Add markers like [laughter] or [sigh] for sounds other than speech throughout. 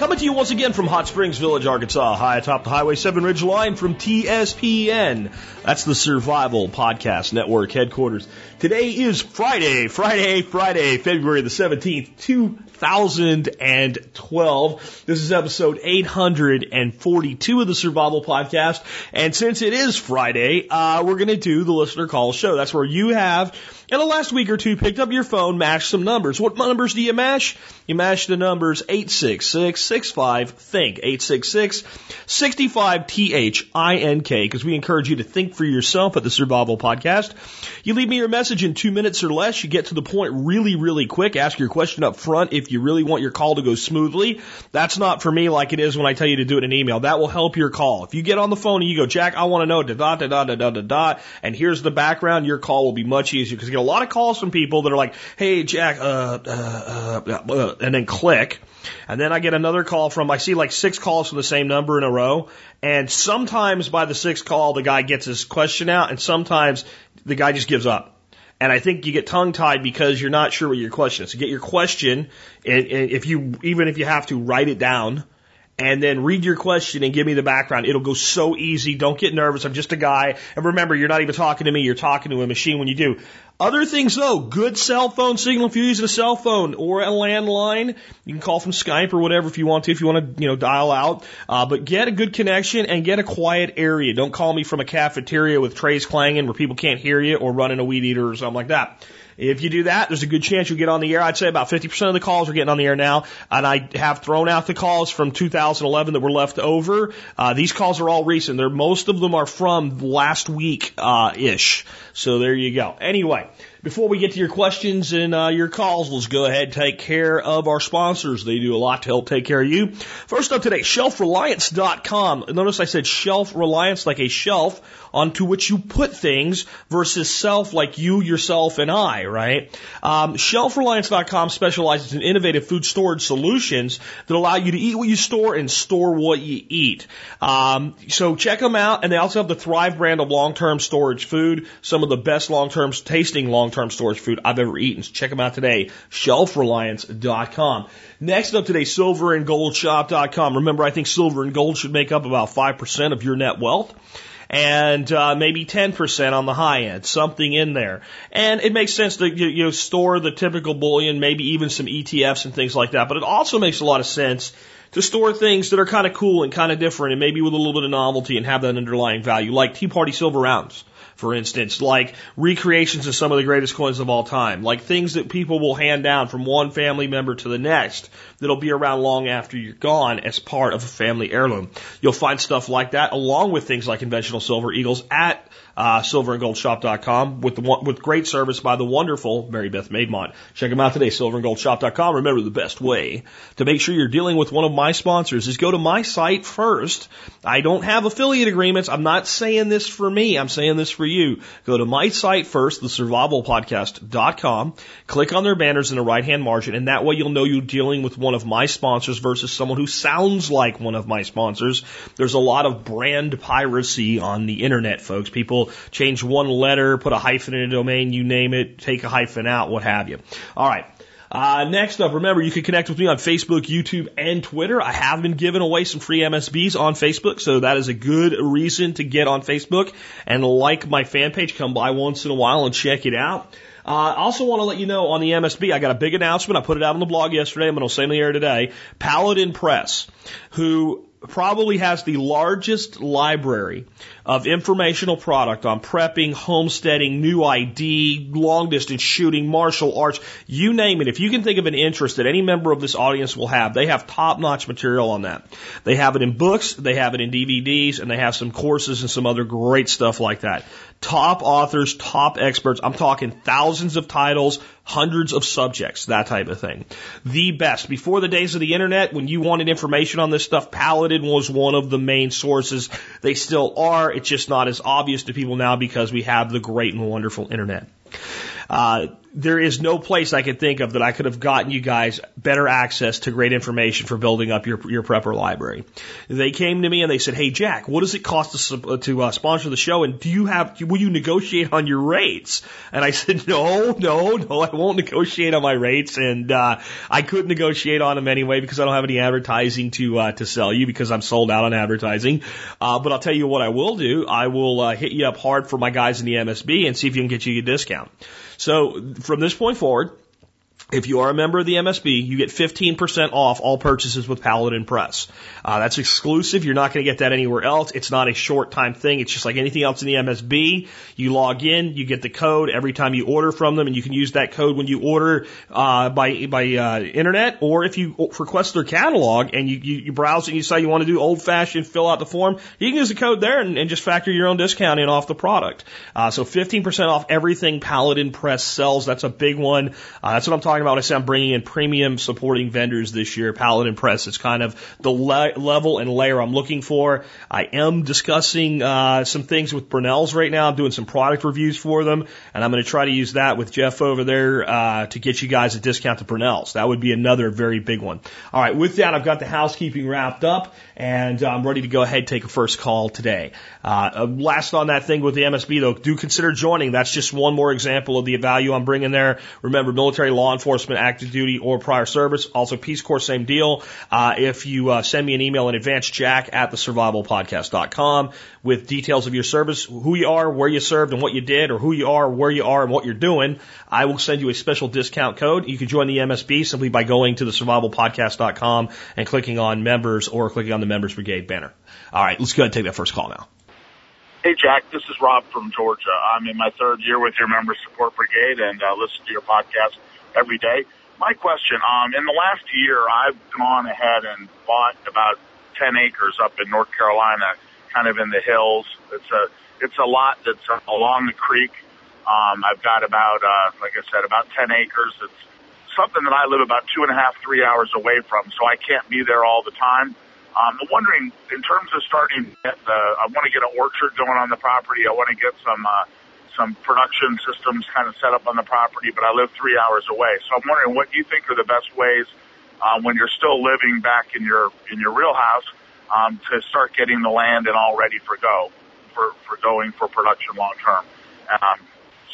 Coming to you once again from Hot Springs Village, Arkansas, high atop the Highway 7 Ridge Line from TSPN. That's the Survival Podcast Network headquarters. Today is Friday, Friday, Friday, February the 17th, 2012. This is episode 842 of the Survival Podcast. And since it is Friday, uh, we're going to do the listener call show. That's where you have, in the last week or two, picked up your phone, mashed some numbers. What numbers do you mash? You mash the numbers 86665 think 866 65 T H I N K because we encourage you to think for yourself at the Survival Podcast. You leave me your message in two minutes or less. You get to the point really, really quick. Ask your question up front if you really want your call to go smoothly. That's not for me like it is when I tell you to do it in email. That will help your call. If you get on the phone and you go, Jack, I want to know da da da da da da da, and here's the background, your call will be much easier because a lot of calls from people that are like, hey, Jack, uh, uh, uh, uh, and then click. And then I get another call from, I see like six calls from the same number in a row. And sometimes by the sixth call, the guy gets his question out, and sometimes the guy just gives up. And I think you get tongue tied because you're not sure what your question is. So get your question, and, and if you, even if you have to write it down, and then read your question and give me the background. It'll go so easy. Don't get nervous. I'm just a guy. And remember, you're not even talking to me. You're talking to a machine when you do. Other things though, good cell phone signal if you're using a cell phone or a landline. You can call from Skype or whatever if you want to, if you want to, you know, dial out. Uh, but get a good connection and get a quiet area. Don't call me from a cafeteria with trays clanging where people can't hear you or running a weed eater or something like that. If you do that, there's a good chance you'll get on the air. I'd say about 50% of the calls are getting on the air now. And I have thrown out the calls from 2011 that were left over. Uh, these calls are all recent. They're, most of them are from last week, uh, ish. So there you go. Anyway. Before we get to your questions and uh, your calls, let's go ahead and take care of our sponsors. They do a lot to help take care of you. First up today, shelfreliance.com. Notice I said shelf reliance like a shelf onto which you put things versus self like you, yourself, and I, right? Um, shelfreliance.com specializes in innovative food storage solutions that allow you to eat what you store and store what you eat. Um, so check them out. And they also have the Thrive brand of long-term storage food, some of the best long-term tasting long long-term storage food I've ever eaten. So check them out today, shelfreliance.com. Next up today, silverandgoldshop.com. Remember, I think silver and gold should make up about 5% of your net wealth and uh, maybe 10% on the high end, something in there. And it makes sense to you, you know, store the typical bullion, maybe even some ETFs and things like that. But it also makes a lot of sense to store things that are kind of cool and kind of different and maybe with a little bit of novelty and have that underlying value, like Tea Party Silver Rounds for instance, like recreations of some of the greatest coins of all time, like things that people will hand down from one family member to the next that'll be around long after you're gone as part of a family heirloom. You'll find stuff like that along with things like conventional silver eagles at uh, silverandgoldshop.com with the with great service by the wonderful Mary Beth Maidmont. Check them out today, silverandgoldshop.com. Remember the best way to make sure you're dealing with one of my sponsors is go to my site first. I don't have affiliate agreements. I'm not saying this for me. I'm saying this for you. Go to my site first, thesurvivalpodcast.com. Click on their banners in the right hand margin, and that way you'll know you're dealing with one of my sponsors versus someone who sounds like one of my sponsors. There's a lot of brand piracy on the internet, folks. People change one letter, put a hyphen in a domain, you name it, take a hyphen out, what have you. All right. Uh, next up, remember you can connect with me on Facebook, YouTube, and Twitter. I have been giving away some free MSBs on Facebook, so that is a good reason to get on Facebook and like my fan page. Come by once in a while and check it out. Uh, I also want to let you know on the MSB, I got a big announcement. I put it out on the blog yesterday. I'm going to say in the air today. Paladin Press, who probably has the largest library of informational product on prepping, homesteading, new ID, long distance shooting, martial arts, you name it. If you can think of an interest that any member of this audience will have, they have top notch material on that. They have it in books, they have it in DVDs, and they have some courses and some other great stuff like that. Top authors, top experts. I'm talking thousands of titles, hundreds of subjects, that type of thing. The best. Before the days of the internet, when you wanted information on this stuff, Paladin was one of the main sources. They still are. It's just not as obvious to people now because we have the great and wonderful internet. Uh, there is no place I could think of that I could have gotten you guys better access to great information for building up your your prepper library. They came to me and they said, "Hey Jack, what does it cost to to uh, sponsor the show? And do you have will you negotiate on your rates?" And I [laughs] said, "No, no, no, I won't negotiate on my rates, and uh, I couldn't negotiate on them anyway because I don't have any advertising to uh, to sell you because I'm sold out on advertising. Uh, but I'll tell you what I will do: I will uh, hit you up hard for my guys in the MSB and see if you can get you a discount." So from this point forward, if you are a member of the MSB, you get 15% off all purchases with Paladin Press. Uh, that's exclusive. You're not going to get that anywhere else. It's not a short time thing. It's just like anything else in the MSB. You log in, you get the code every time you order from them, and you can use that code when you order uh, by by uh, internet, or if you request their catalog and you, you, you browse and you say you want to do old fashioned, fill out the form, you can use the code there and, and just factor your own discount in off the product. Uh, so 15% off everything Paladin Press sells. That's a big one. Uh, that's what I'm talking talking about when I say I'm bringing in premium supporting vendors this year. Paladin Press It's kind of the le- level and layer I'm looking for. I am discussing uh, some things with Brownell's right now. I'm doing some product reviews for them, and I'm going to try to use that with Jeff over there uh, to get you guys a discount to Brownell's. That would be another very big one. All right, with that, I've got the housekeeping wrapped up, and I'm ready to go ahead and take a first call today. Uh, uh last on that thing with the MSB though, do consider joining. That's just one more example of the value I'm bringing there. Remember, military law enforcement enforcement, active duty, or prior service. Also, Peace Corps, same deal. Uh, if you uh, send me an email in advance, jack at the survivalpodcast.com with details of your service, who you are, where you served, and what you did, or who you are, where you are, and what you're doing, I will send you a special discount code. You can join the MSB simply by going to the survivalpodcast.com and clicking on members or clicking on the members brigade banner. All right, let's go ahead and take that first call now. Hey, Jack, this is Rob from Georgia. I'm in my third year with your Member Support Brigade and uh, listen to your podcast every day. My question, um, in the last year, I've gone ahead and bought about 10 acres up in North Carolina, kind of in the hills. It's a, it's a lot that's along the creek. Um, I've got about, uh, like I said, about 10 acres. It's something that I live about two and a half, three hours away from, so I can't be there all the time. Um, I'm wondering, in terms of starting, the, I want to get an orchard going on the property. I want to get some, uh, some production systems kind of set up on the property, but I live three hours away. So I'm wondering what you think are the best ways uh, when you're still living back in your in your real house um, to start getting the land and all ready for go for for going for production long term. Um,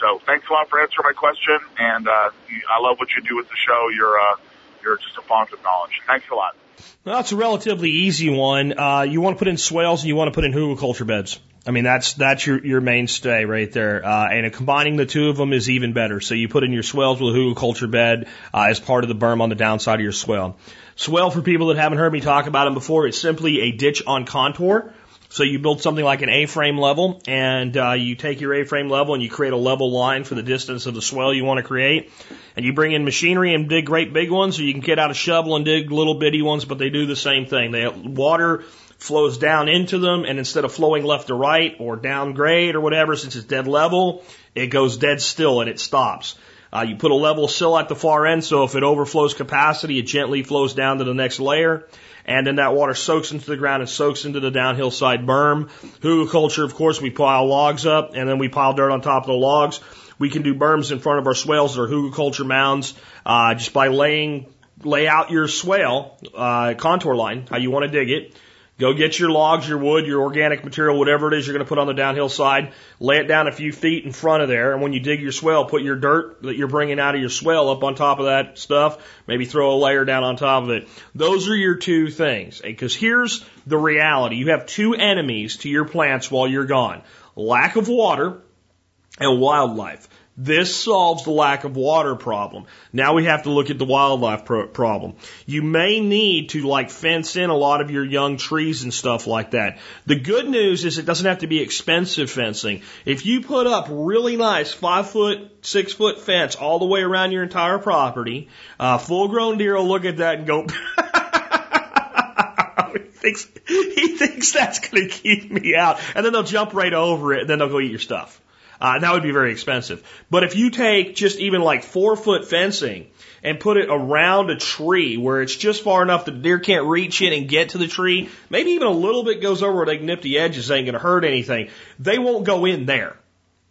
so thanks a lot for answering my question, and uh, I love what you do with the show. You're uh, you're just a font of knowledge. Thanks a lot. Well, it's a relatively easy one. Uh, you want to put in swales and you want to put in hugelkultur beds. I mean, that's that's your your mainstay right there. Uh, and combining the two of them is even better. So you put in your swales with a culture bed uh, as part of the berm on the downside of your swale. Swale, for people that haven't heard me talk about them before, it's simply a ditch on contour. So you build something like an A-frame level, and uh, you take your A-frame level and you create a level line for the distance of the swale you want to create, and you bring in machinery and dig great big ones, or you can get out a shovel and dig little bitty ones, but they do the same thing. They water flows down into them, and instead of flowing left to right or down grade or whatever, since it's dead level, it goes dead still and it stops. Uh, you put a level sill at the far end, so if it overflows capacity, it gently flows down to the next layer. And then that water soaks into the ground and soaks into the downhill side berm. Hugelkultur, of course, we pile logs up and then we pile dirt on top of the logs. We can do berms in front of our swales or hugelkultur mounds, uh, just by laying, lay out your swale, uh, contour line, how you want to dig it Go get your logs, your wood, your organic material, whatever it is you're going to put on the downhill side. Lay it down a few feet in front of there. And when you dig your swale, put your dirt that you're bringing out of your swale up on top of that stuff. Maybe throw a layer down on top of it. Those are your two things. Eh, because here's the reality. You have two enemies to your plants while you're gone. Lack of water and wildlife. This solves the lack of water problem. Now we have to look at the wildlife pro- problem. You may need to like fence in a lot of your young trees and stuff like that. The good news is it doesn't have to be expensive fencing. If you put up really nice five foot, six foot fence all the way around your entire property, uh, full grown deer will look at that and go, [laughs] he thinks, he thinks that's going to keep me out. And then they'll jump right over it and then they'll go eat your stuff. Uh, that would be very expensive. But if you take just even like four foot fencing and put it around a tree where it's just far enough that the deer can't reach in and get to the tree, maybe even a little bit goes over where they can nip the edges, ain't to hurt anything. They won't go in there.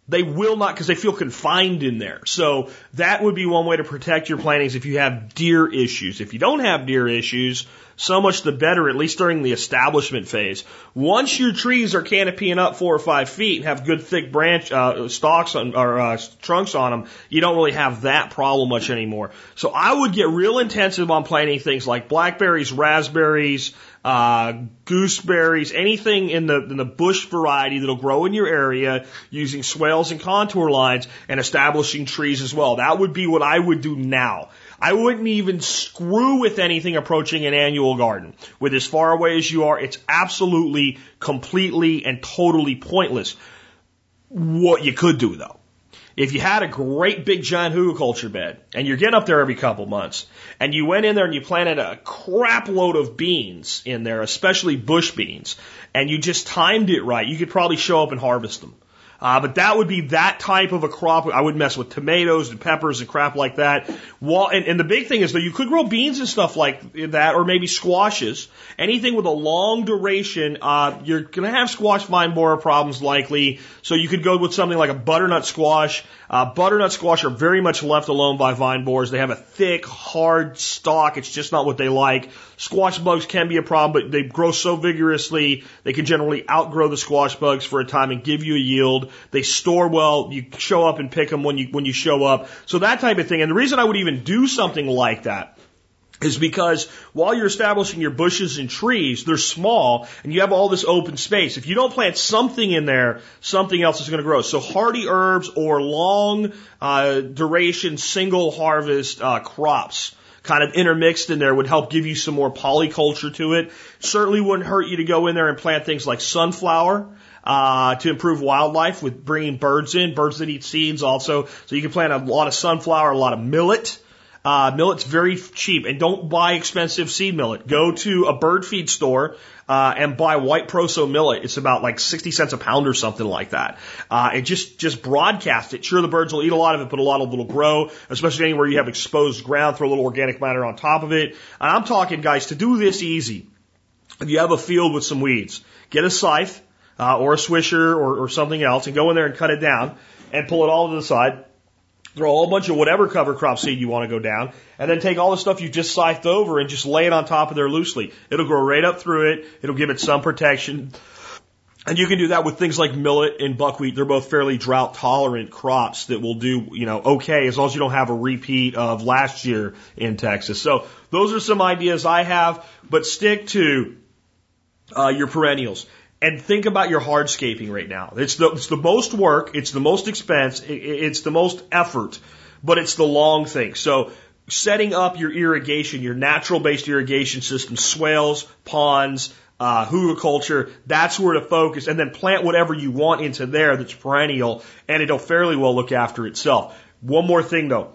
They will not because they feel confined in there. So that would be one way to protect your plantings if you have deer issues. If you don't have deer issues, so much the better, at least during the establishment phase. Once your trees are canopying up four or five feet and have good thick branch uh, stalks on, or uh, trunks on them, you don't really have that problem much anymore. So I would get real intensive on planting things like blackberries, raspberries, uh, gooseberries, anything in the in the bush variety that'll grow in your area using swales and contour lines and establishing trees as well. That would be what I would do now. I wouldn't even screw with anything approaching an annual garden. With as far away as you are, it's absolutely, completely, and totally pointless. What you could do though, if you had a great big giant hugelkultur bed and you're getting up there every couple months and you went in there and you planted a crap load of beans in there, especially bush beans, and you just timed it right, you could probably show up and harvest them. Uh, but that would be that type of a crop. I would mess with tomatoes and peppers and crap like that. And, and the big thing is that you could grow beans and stuff like that, or maybe squashes. Anything with a long duration, uh, you're to have squash vine borer problems likely. So you could go with something like a butternut squash. Uh, butternut squash are very much left alone by vine borers. They have a thick, hard stalk. It's just not what they like. Squash bugs can be a problem, but they grow so vigorously, they can generally outgrow the squash bugs for a time and give you a yield. They store well. You show up and pick them when you, when you show up. So that type of thing. And the reason I would even do something like that is because while you're establishing your bushes and trees, they're small and you have all this open space. If you don't plant something in there, something else is going to grow. So hardy herbs or long uh, duration single harvest uh, crops kind of intermixed in there would help give you some more polyculture to it. Certainly wouldn't hurt you to go in there and plant things like sunflower. Uh, to improve wildlife with bringing birds in, birds that eat seeds also. So you can plant a lot of sunflower, a lot of millet, uh, millet's very cheap, and don't buy expensive seed millet. Go to a bird feed store uh, and buy white proso millet. It's about like sixty cents a pound or something like that. Uh, and just just broadcast it. Sure, the birds will eat a lot of it, but a lot of it will grow, especially anywhere you have exposed ground. Throw a little organic matter on top of it. And I'm talking, guys, to do this easy. If you have a field with some weeds, get a scythe uh, or a swisher or, or something else, and go in there and cut it down and pull it all to the side throw a whole bunch of whatever cover crop seed you want to go down, and then take all the stuff you just scythed over and just lay it on top of there loosely. It'll grow right up through it. It'll give it some protection. And you can do that with things like millet and buckwheat. They're both fairly drought tolerant crops that will do, you know, okay as long as you don't have a repeat of last year in Texas. So those are some ideas I have, but stick to uh, your perennials and think about your hardscaping right now. It's the, it's the most work, it's the most expense, it's the most effort, but it's the long thing. So setting up your irrigation, your natural based irrigation system, swales, ponds, uh, hugelkultur, that's where to focus and then plant whatever you want into there that's perennial and it'll fairly well look after itself. One more thing though,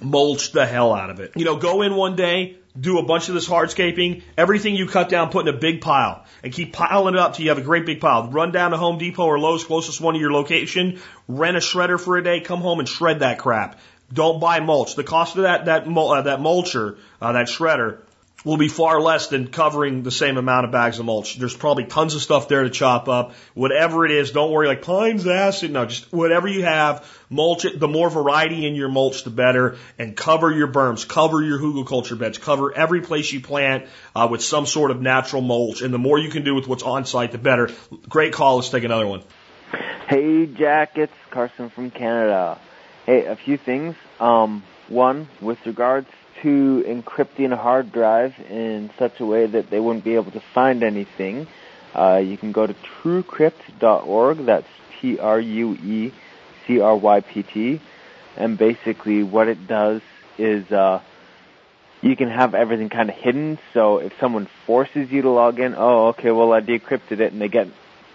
mulch the hell out of it. You know, go in one day, do a bunch of this hardscaping, everything you cut down, put in a big pile, and keep piling it up till you have a great big pile. Run down to Home Depot or Lowe's, closest one to your location, rent a shredder for a day, come home and shred that crap. Don't buy mulch. The cost of that that uh, that mulcher, uh, that shredder, will be far less than covering the same amount of bags of mulch. There's probably tons of stuff there to chop up. Whatever it is, don't worry like pines acid. No, just whatever you have, mulch it. The more variety in your mulch, the better. And cover your berms, cover your hugelkultur beds, cover every place you plant uh, with some sort of natural mulch. And the more you can do with what's on site, the better. Great call. Let's take another one. Hey, Jack. It's Carson from Canada. Hey, a few things. Um, one, with regards to encrypting a hard drive in such a way that they wouldn't be able to find anything, uh, you can go to truecrypt.org. That's T R U E C R Y P T. And basically, what it does is uh, you can have everything kind of hidden. So if someone forces you to log in, oh, okay, well, I decrypted it, and they get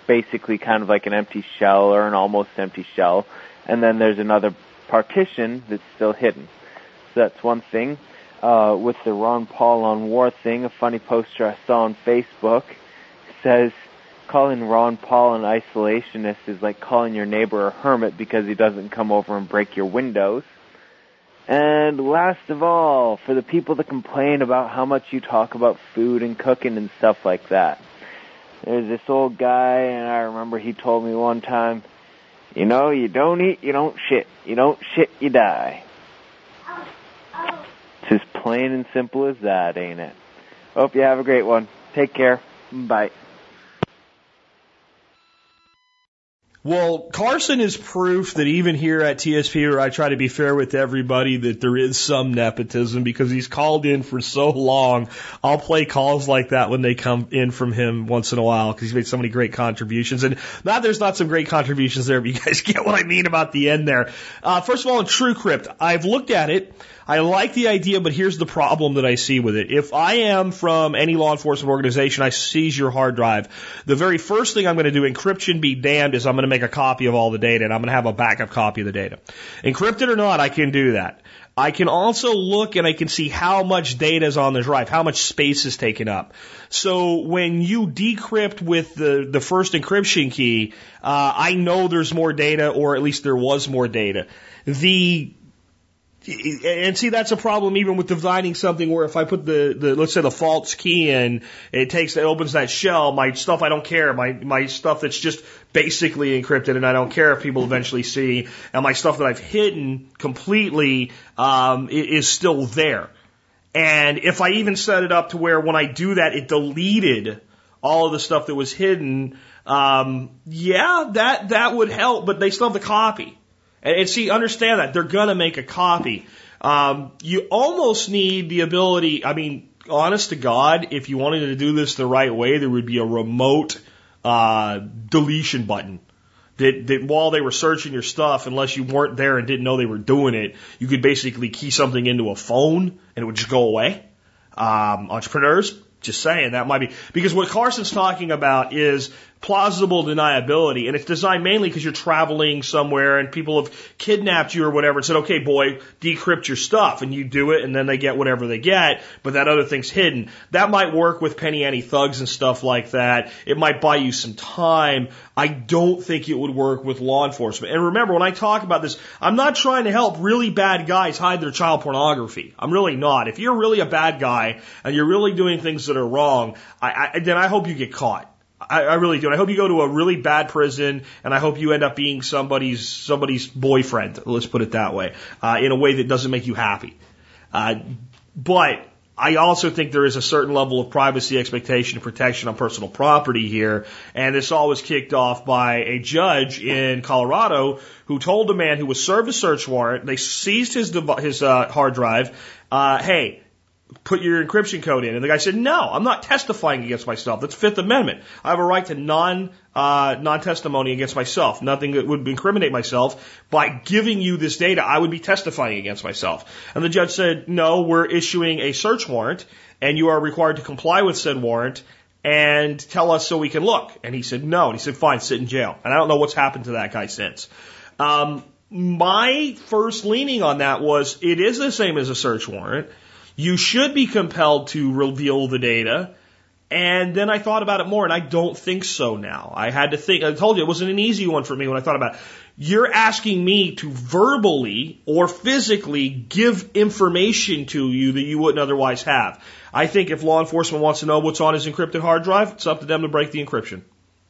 basically kind of like an empty shell or an almost empty shell. And then there's another partition that's still hidden. So that's one thing uh, with the Ron Paul on war thing, a funny poster I saw on Facebook says calling Ron Paul an isolationist is like calling your neighbor a hermit because he doesn't come over and break your windows. And last of all, for the people that complain about how much you talk about food and cooking and stuff like that. There's this old guy and I remember he told me one time, You know, you don't eat, you don't shit. You don't shit, you die. It's as plain and simple as that, ain't it? Hope you have a great one. Take care. Bye. Well, Carson is proof that even here at TSP, where I try to be fair with everybody, that there is some nepotism because he's called in for so long. I'll play calls like that when they come in from him once in a while because he's made so many great contributions. And not there's not some great contributions there, but you guys [laughs] get what I mean about the end there. Uh, first of all, in TrueCrypt, I've looked at it. I like the idea, but here's the problem that I see with it. If I am from any law enforcement organization, I seize your hard drive. The very first thing I'm going to do, encryption be damned, is I'm going to make a copy of all the data and I'm going to have a backup copy of the data. Encrypted or not, I can do that. I can also look and I can see how much data is on the drive, how much space is taken up. So when you decrypt with the, the first encryption key, uh, I know there's more data, or at least there was more data. The and see that's a problem even with dividing something where if I put the, the let's say the false key in, it takes it opens that shell. My stuff I don't care. My my stuff that's just basically encrypted and I don't care if people eventually see. And my stuff that I've hidden completely um, is still there. And if I even set it up to where when I do that, it deleted all of the stuff that was hidden, um, yeah, that that would help. But they still have the copy. And, see, understand that they're gonna make a copy. Um, you almost need the ability. I mean, honest to God, if you wanted to do this the right way, there would be a remote uh, deletion button. That, that while they were searching your stuff, unless you weren't there and didn't know they were doing it, you could basically key something into a phone and it would just go away. Um, entrepreneurs, just saying that might be because what Carson's talking about is plausible deniability, and it's designed mainly because you're traveling somewhere and people have kidnapped you or whatever and said, okay, boy, decrypt your stuff, and you do it, and then they get whatever they get, but that other thing's hidden. That might work with penny ante thugs and stuff like that. It might buy you some time. I don't think it would work with law enforcement. And remember, when I talk about this, I'm not trying to help really bad guys hide their child pornography. I'm really not. If you're really a bad guy and you're really doing things that are wrong, I, I, then I hope you get caught. I, I really do. And I hope you go to a really bad prison, and I hope you end up being somebody's somebody's boyfriend. Let's put it that way, uh, in a way that doesn't make you happy. Uh, but I also think there is a certain level of privacy expectation and protection on personal property here, and this all was kicked off by a judge in Colorado who told a man who was served a search warrant. They seized his his uh, hard drive. Uh, hey, put your encryption code in. And the guy said, no, I'm not testifying against myself. That's Fifth Amendment. I have a right to non, uh, non-testimony against myself. Nothing that would incriminate myself. By giving you this data, I would be testifying against myself. And the judge said, no, we're issuing a search warrant and you are required to comply with said warrant and tell us so we can look. And he said, no. And he said, fine, sit in jail. And I don't know what's happened to that guy since. Um, my first leaning on that was it is the same as a search warrant. You should be compelled to reveal the data. And then I thought about it more, and I don't think so now. I had to think, I told you it wasn't an easy one for me when I thought about it. You're asking me to verbally or physically give information to you that you wouldn't otherwise have. I think if law enforcement wants to know what's on his encrypted hard drive, it's up to them to break the encryption.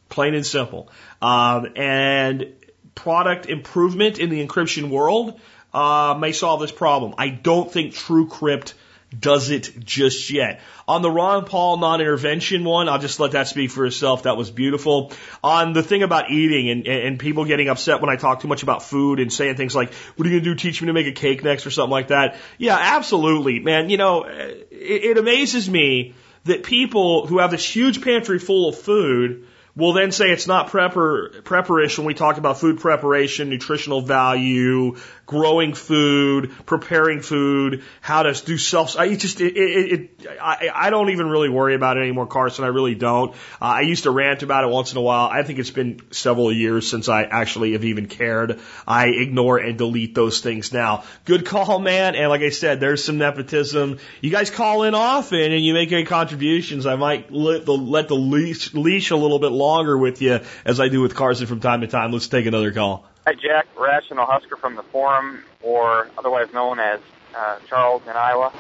Plain and simple. Um, and product improvement in the encryption world uh, may solve this problem. I don't think TrueCrypt does it just yet. On the Ron Paul non-intervention one, I'll just let that speak for itself. That was beautiful. On the thing about eating and, and people getting upset when I talk too much about food and saying things like, what are you going to do? Teach me to make a cake next or something like that. Yeah, absolutely, man. You know, it, it amazes me that people who have this huge pantry full of food We'll then say it's not prepper, we talk about food preparation, nutritional value, growing food, preparing food, how to do self. I just, it, it, it I, I don't even really worry about it anymore, Carson. I really don't. Uh, I used to rant about it once in a while. I think it's been several years since I actually have even cared. I ignore and delete those things now. Good call, man. And like I said, there's some nepotism. You guys call in often and you make any contributions. I might let the, let the leash, leash a little bit longer with you as I do with Carson from time to time. Let's take another call. Hi, Jack. Rational Husker from the forum, or otherwise known as uh, Charles in Iowa.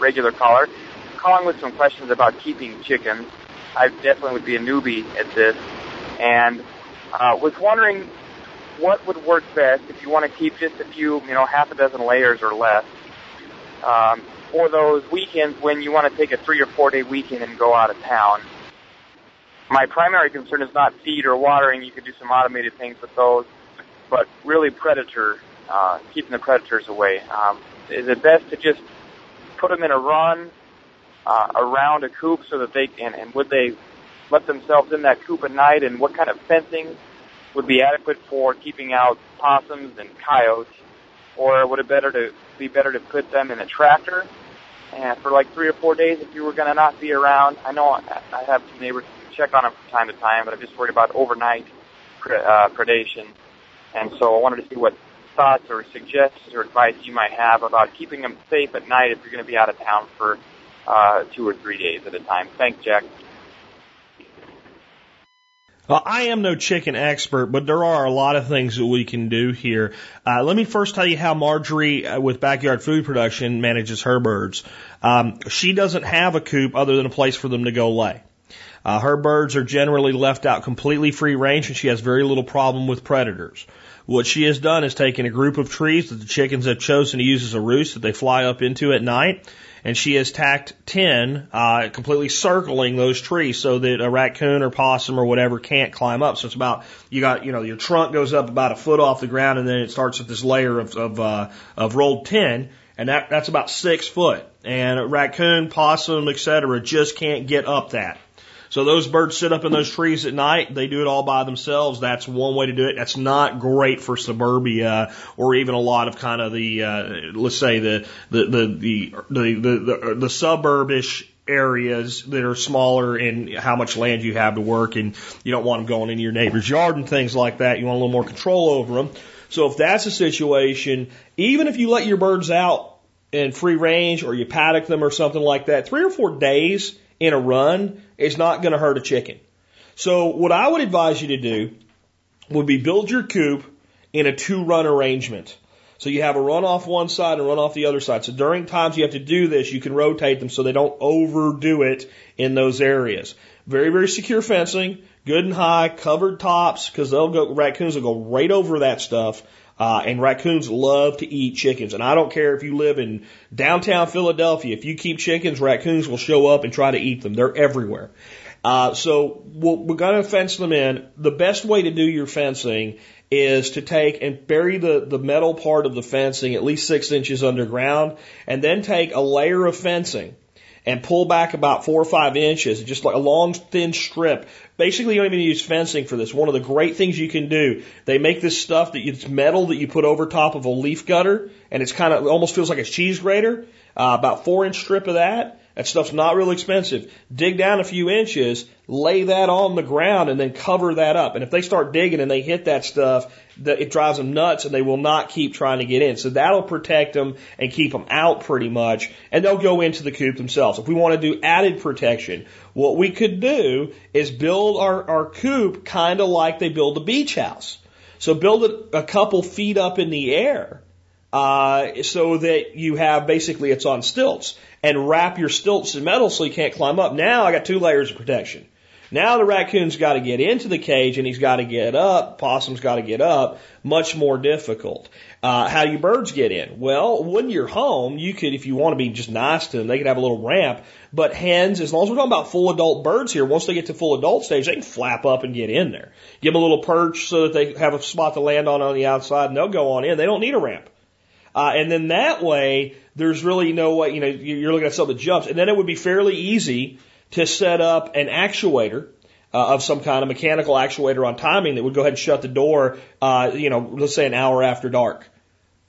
Regular caller. Calling with some questions about keeping chickens. I definitely would be a newbie at this, and uh, was wondering what would work best if you want to keep just a few, you know, half a dozen layers or less, um, for those weekends when you want to take a three or four day weekend and go out of town. My primary concern is not feed or watering. You could do some automated things with those, but really predator, uh, keeping the predators away. Um, is it best to just put them in a run uh, around a coop so that they can, and would they let themselves in that coop at night? And what kind of fencing would be adequate for keeping out possums and coyotes? Or would it better to be better to put them in a tractor and for like three or four days if you were going to not be around? I know I have some neighbors check on them from time to time, but I'm just worried about overnight uh, predation. And so I wanted to see what thoughts or suggestions or advice you might have about keeping them safe at night if you're going to be out of town for uh, two or three days at a time. Thanks, Jack. Well, I am no chicken expert, but there are a lot of things that we can do here. Uh, let me first tell you how Marjory uh, with Backyard Food Production manages her birds. Um, she doesn't have a coop other than a place for them to go lay. Uh, her birds are generally left out completely free range, and she has very little problem with predators. What she has done is taken a group of trees that the chickens have chosen to use as a roost that they fly up into at night, and she has tacked tin, uh, completely circling those trees so that a raccoon or possum or whatever can't climb up. So it's about, you got, you know, your trunk goes up about a foot off the ground and then it starts with this layer of, of, uh, of rolled tin. And that, that's about six foot. And a raccoon, possum, etc. just can't get up that. So those birds sit up in those trees at night. They do it all by themselves. That's one way to do it. That's not great for suburbia or even a lot of kind of the, uh, let's say the, the, the, the, the, the, the, suburbish areas that are smaller and how much land you have to work and you don't want them going into your neighbor's yard and things like that. You want a little more control over them. So if that's a situation, even if you let your birds out in free range or you paddock them or something like that, three or four days in a run is not going to hurt a chicken. So what I would advise you to do would be build your coop in a two run arrangement. So you have a run off one side and run off the other side. So during times you have to do this, you can rotate them so they don't overdo it in those areas. Very, very secure fencing, good and high, covered tops, because they'll go, raccoons will go right over that stuff. Uh, and raccoons love to eat chickens. And I don't care if you live in downtown Philadelphia. If you keep chickens, raccoons will show up and try to eat them. They're everywhere. Uh, so we'll, we're going to fence them in. The best way to do your fencing is to take and bury the, the metal part of the fencing at least six inches underground and then take a layer of fencing and pull back about four or five inches, just like a long thin strip. Basically, you don't even use fencing for this. One of the great things you can do, they make this stuff that it's metal that you put over top of a leaf gutter, and it's kind of almost feels like a cheese grater. Uh, about four inch strip of that. That stuff's not real expensive. Dig down a few inches, lay that on the ground, and then cover that up. And if they start digging and they hit that stuff, it drives them nuts and they will not keep trying to get in. So that'll protect them and keep them out pretty much. And they'll go into the coop themselves. If we want to do added protection, what we could do is build our, our coop kind of like they build a beach house. So build it a couple feet up in the air. Uh, so that you have basically it's on stilts and wrap your stilts in metal so you can't climb up. Now I got two layers of protection. Now the raccoon's got to get into the cage and he's got to get up. Possum's got to get up. Much more difficult. Uh, how do birds get in? Well, when you're home, you could, if you want to be just nice to them, they could have a little ramp. But hens, as long as we're talking about full adult birds here, once they get to full adult stage, they can flap up and get in there. Give them a little perch so that they have a spot to land on on the outside and they'll go on in. They don't need a ramp. Uh, and then that way, there's really no way, you know, you're looking at something that jumps. And then it would be fairly easy to set up an actuator uh, of some kind, of mechanical actuator on timing that would go ahead and shut the door, uh, you know, let's say an hour after dark.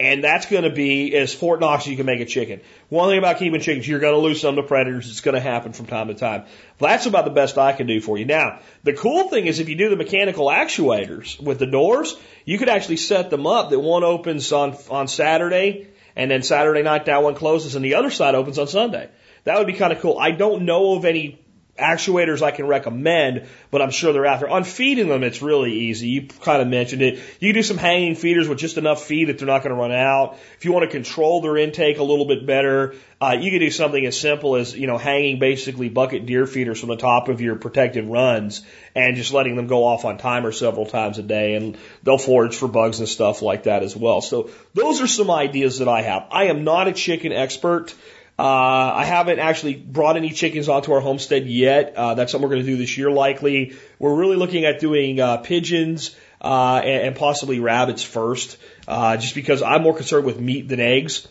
And that's going to be as Fort Knox as you can make a chicken. One thing about keeping chickens, you're going to lose some to predators. It's going to happen from time to time. That's about the best I can do for you. Now, the cool thing is if you do the mechanical actuators with the doors, you could actually set them up that one opens on, on Saturday and then Saturday night that one closes and the other side opens on Sunday. That would be kind of cool. I don't know of any actuators I can recommend, but I'm sure they're out there. On feeding them, it's really easy. You kind of mentioned it. You do some hanging feeders with just enough feed that they're not going to run out. If you want to control their intake a little bit better, uh, you can do something as simple as, you know, hanging basically bucket deer feeders from the top of your protected runs and just letting them go off on timer several times a day and they'll forage for bugs and stuff like that as well. So those are some ideas that I have. I am not a chicken expert. Uh, I haven't actually brought any chickens onto our homestead yet. Uh, that's something we're going to do this year likely. We're really looking at doing uh, pigeons uh, and, and possibly rabbits first, uh, just because I'm more concerned with meat than eggs.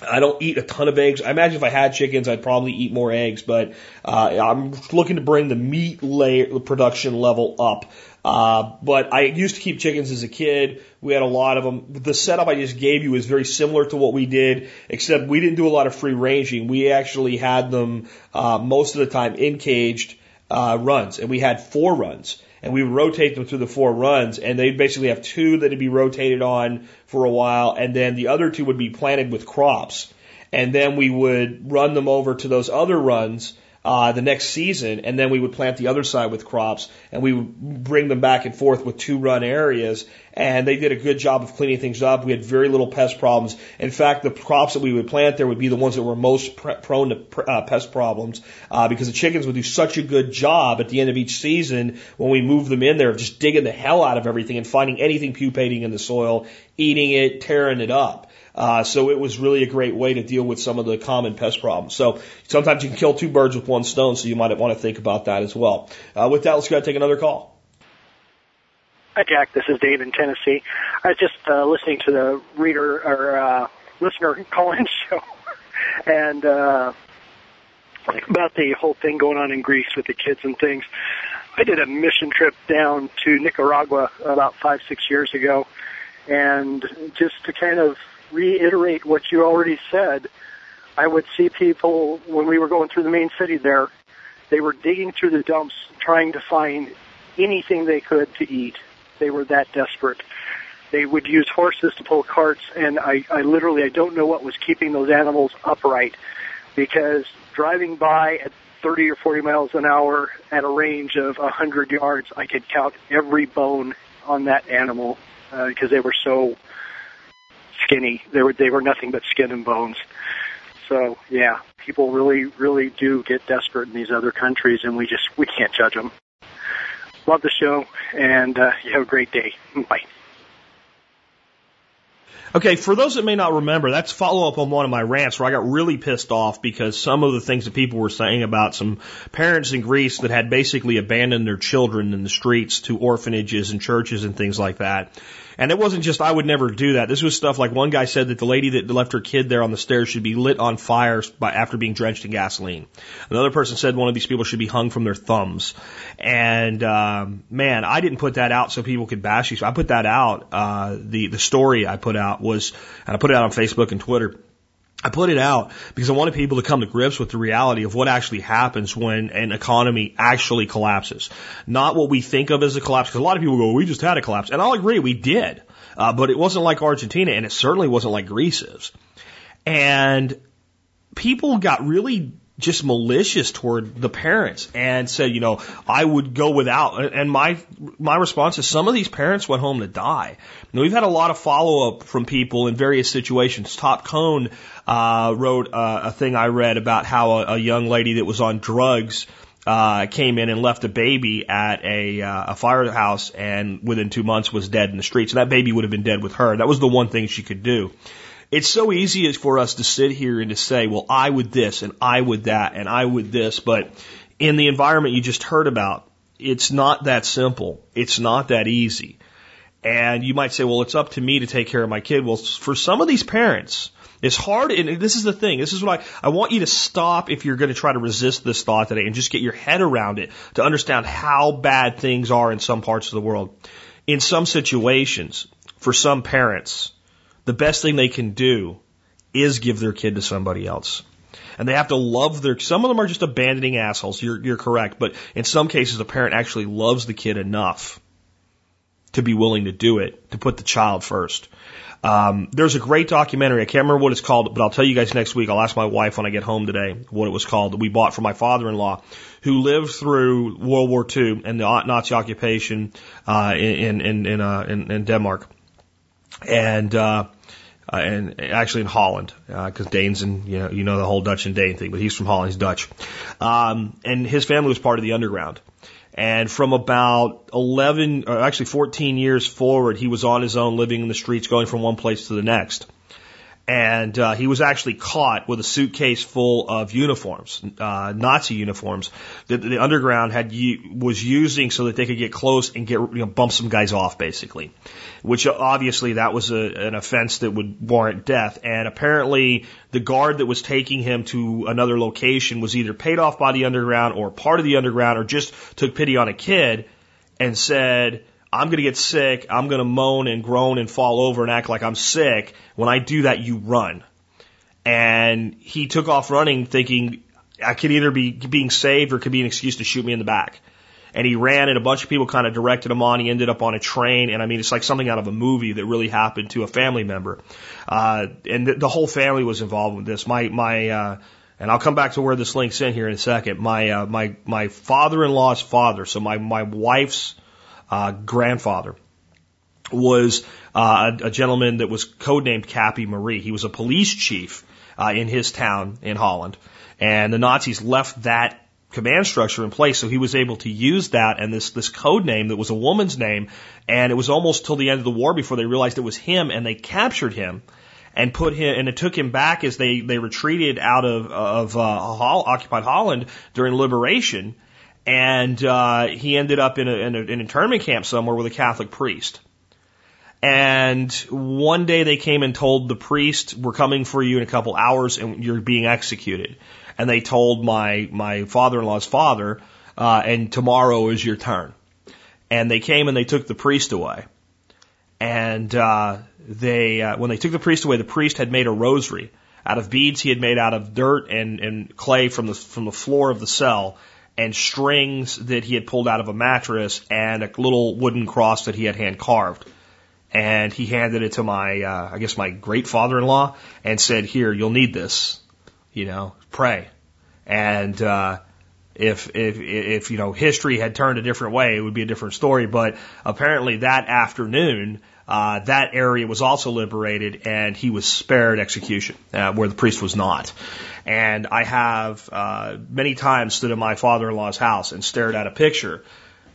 I don't eat a ton of eggs. I imagine if I had chickens, I'd probably eat more eggs, but uh, I'm looking to bring the meat layer, production level up. Uh, but I used to keep chickens as a kid. We had a lot of them. The setup I just gave you is very similar to what we did, except we didn't do a lot of free ranging. We actually had them uh, most of the time in caged uh, runs, and we had four runs, and we would rotate them through the four runs, and they'd basically have two that'd be rotated on for a while, and then the other two would be planted with crops, and then we would run them over to those other runs uh, the next season, and then we would plant the other side with crops, and we would bring them back and forth with two run areas. And they did a good job of cleaning things up. We had very little pest problems. In fact, the crops that we would plant there would be the ones that were most pre- prone to uh, pest problems uh, because the chickens would do such a good job at the end of each season when we moved them in there of just digging the hell out of everything and finding anything pupating in the soil, eating it, tearing it up. Uh, so it was really a great way to deal with some of the common pest problems. So sometimes you can kill two birds with one stone, so you might want to think about that as well. Uh, with that, let's go ahead and take another call. Hi, Jack. This is Dave in Tennessee. I was just uh, listening to the reader or uh, listener call-in [laughs] show, and uh, about the whole thing going on in Greece with the kids and things. I did a mission trip down to Nicaragua about five, six years ago, and just to kind of reiterate what you already said. I would see people when we were going through the main city there, they were digging through the dumps trying to find anything they could to eat. They were that desperate. They would use horses to pull carts and I, I literally, I don't know what was keeping those animals upright because driving by at 30 or 40 miles an hour at a range of 100 yards, I could count every bone on that animal uh, because they were so skinny. They were they were nothing but skin and bones. So yeah, people really really do get desperate in these other countries, and we just we can't judge them. Love the show, and uh, you have a great day. Bye. Okay, for those that may not remember, that's follow up on one of my rants where I got really pissed off because some of the things that people were saying about some parents in Greece that had basically abandoned their children in the streets to orphanages and churches and things like that. And it wasn't just I would never do that. This was stuff like one guy said that the lady that left her kid there on the stairs should be lit on fire by after being drenched in gasoline. Another person said one of these people should be hung from their thumbs. And um, man, I didn't put that out so people could bash you. I put that out. Uh, the the story I put out was, and I put it out on Facebook and Twitter I put it out because I wanted people to come to grips with the reality of what actually happens when an economy actually collapses. Not what we think of as a collapse, because a lot of people go, we just had a collapse. And I'll agree, we did. Uh, but it wasn't like Argentina, and it certainly wasn't like Greece is. And people got really just malicious toward the parents and said, you know, I would go without. And my my response is, some of these parents went home to die. Now, we've had a lot of follow up from people in various situations. Top Cone uh, wrote uh, a thing I read about how a, a young lady that was on drugs. Uh, came in and left a baby at a, uh, a firehouse and within two months was dead in the streets. And that baby would have been dead with her. That was the one thing she could do. It's so easy for us to sit here and to say, well, I would this and I would that and I would this. But in the environment you just heard about, it's not that simple. It's not that easy. And you might say, well, it's up to me to take care of my kid. Well, for some of these parents, it's hard, and this is the thing. This is what I, I want you to stop if you're going to try to resist this thought today and just get your head around it to understand how bad things are in some parts of the world. In some situations, for some parents, the best thing they can do is give their kid to somebody else. And they have to love their, some of them are just abandoning assholes. You're, you're correct. But in some cases, the parent actually loves the kid enough to be willing to do it, to put the child first. Um, there's a great documentary. I can't remember what it's called, but I'll tell you guys next week. I'll ask my wife when I get home today what it was called that we bought for my father-in-law, who lived through World War II and the Nazi occupation uh, in in in, uh, in in Denmark, and uh, uh, and actually in Holland, because uh, Danes and you know you know the whole Dutch and Dane thing, but he's from Holland, he's Dutch, um, and his family was part of the underground. And from about 11, or actually 14 years forward, he was on his own, living in the streets, going from one place to the next and uh, he was actually caught with a suitcase full of uniforms, uh, Nazi uniforms that the underground had was using so that they could get close and get you know, bump some guys off, basically. Which obviously that was a, an offense that would warrant death. And apparently the guard that was taking him to another location was either paid off by the underground or part of the underground or just took pity on a kid and said, I'm going to get sick. I'm going to moan and groan and fall over and act like I'm sick. When I do that, you run. And he took off running thinking I could either be being saved or could be an excuse to shoot me in the back. And he ran and a bunch of people kind of directed him on. He ended up on a train. And I mean, it's like something out of a movie that really happened to a family member. Uh, and the, the whole family was involved with this. My, my, uh, and I'll come back to where this links in here in a second. My, uh, my, my father-in-law's father, so my, my wife's uh, grandfather was uh, a, a gentleman that was codenamed Cappy Marie. He was a police chief uh, in his town in Holland, and the Nazis left that command structure in place, so he was able to use that and this this code name that was a woman's name, and it was almost till the end of the war before they realized it was him, and they captured him and put him and it took him back as they they retreated out of of uh, occupied Holland during liberation and uh, he ended up in a, in, a, in internment camp somewhere with a Catholic priest. And one day they came and told the priest, "We're coming for you in a couple hours, and you're being executed." And they told my my father-in-law's father, uh, "And tomorrow is your turn." And they came and they took the priest away. And uh, they uh, when they took the priest away, the priest had made a rosary out of beads he had made out of dirt and, and clay from the from the floor of the cell and strings that he had pulled out of a mattress and a little wooden cross that he had hand carved. And he handed it to my, uh, I guess my great father-in-law and said, here, you'll need this, you know, pray. And, uh, if, if, if, you know, history had turned a different way, it would be a different story. But apparently that afternoon, uh, that area was also liberated and he was spared execution, uh, where the priest was not. And I have uh, many times stood in my father-in-law's house and stared at a picture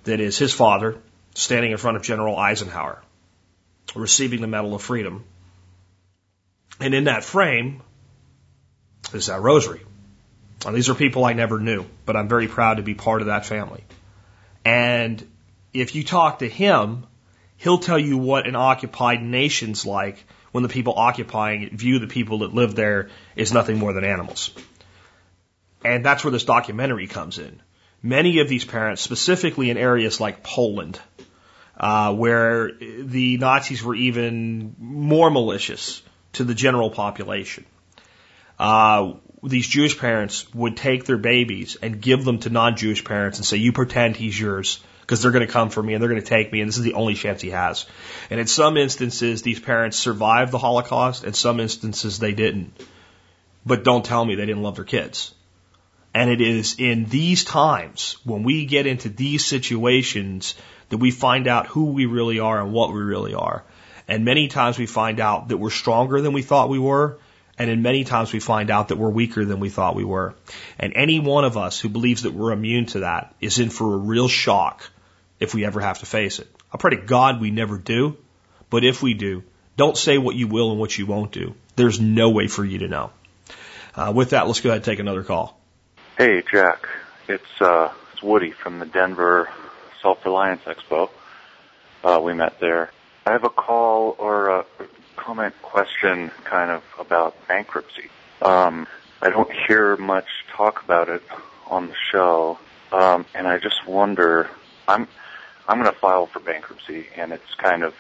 that is his father standing in front of General Eisenhower, receiving the Medal of Freedom. And in that frame is that rosary. And these are people I never knew, but I'm very proud to be part of that family. And if you talk to him, he'll tell you what an occupied nation's like when the people occupying it view the people that live there as nothing more than animals. And that's where this documentary comes in. Many of these parents, specifically in areas like Poland, uh, where the Nazis were even more malicious to the general population, uh, these Jewish parents would take their babies and give them to non-Jewish parents and say, "You pretend he's yours." Because they're going to come for me and they're going to take me and this is the only chance he has. And in some instances, these parents survived the Holocaust. In some instances, they didn't. But don't tell me they didn't love their kids. And it is in these times when we get into these situations that we find out who we really are and what we really are. And many times we find out that we're stronger than we thought we were. And in many times we find out that we're weaker than we thought we were. And any one of us who believes that we're immune to that is in for a real shock if we ever have to face it. I pray to God we never do, but if we do, don't say what you will and what you won't do. There's no way for you to know. Uh, with that, let's go ahead and take another call. Hey, Jack. It's, uh, it's Woody from the Denver Self-Reliance Expo. Uh, we met there. I have a call or a comment question kind of about bankruptcy. Um, I don't hear much talk about it on the show. Um, and I just wonder, I'm, I'm going to file for bankruptcy, and it's kind of,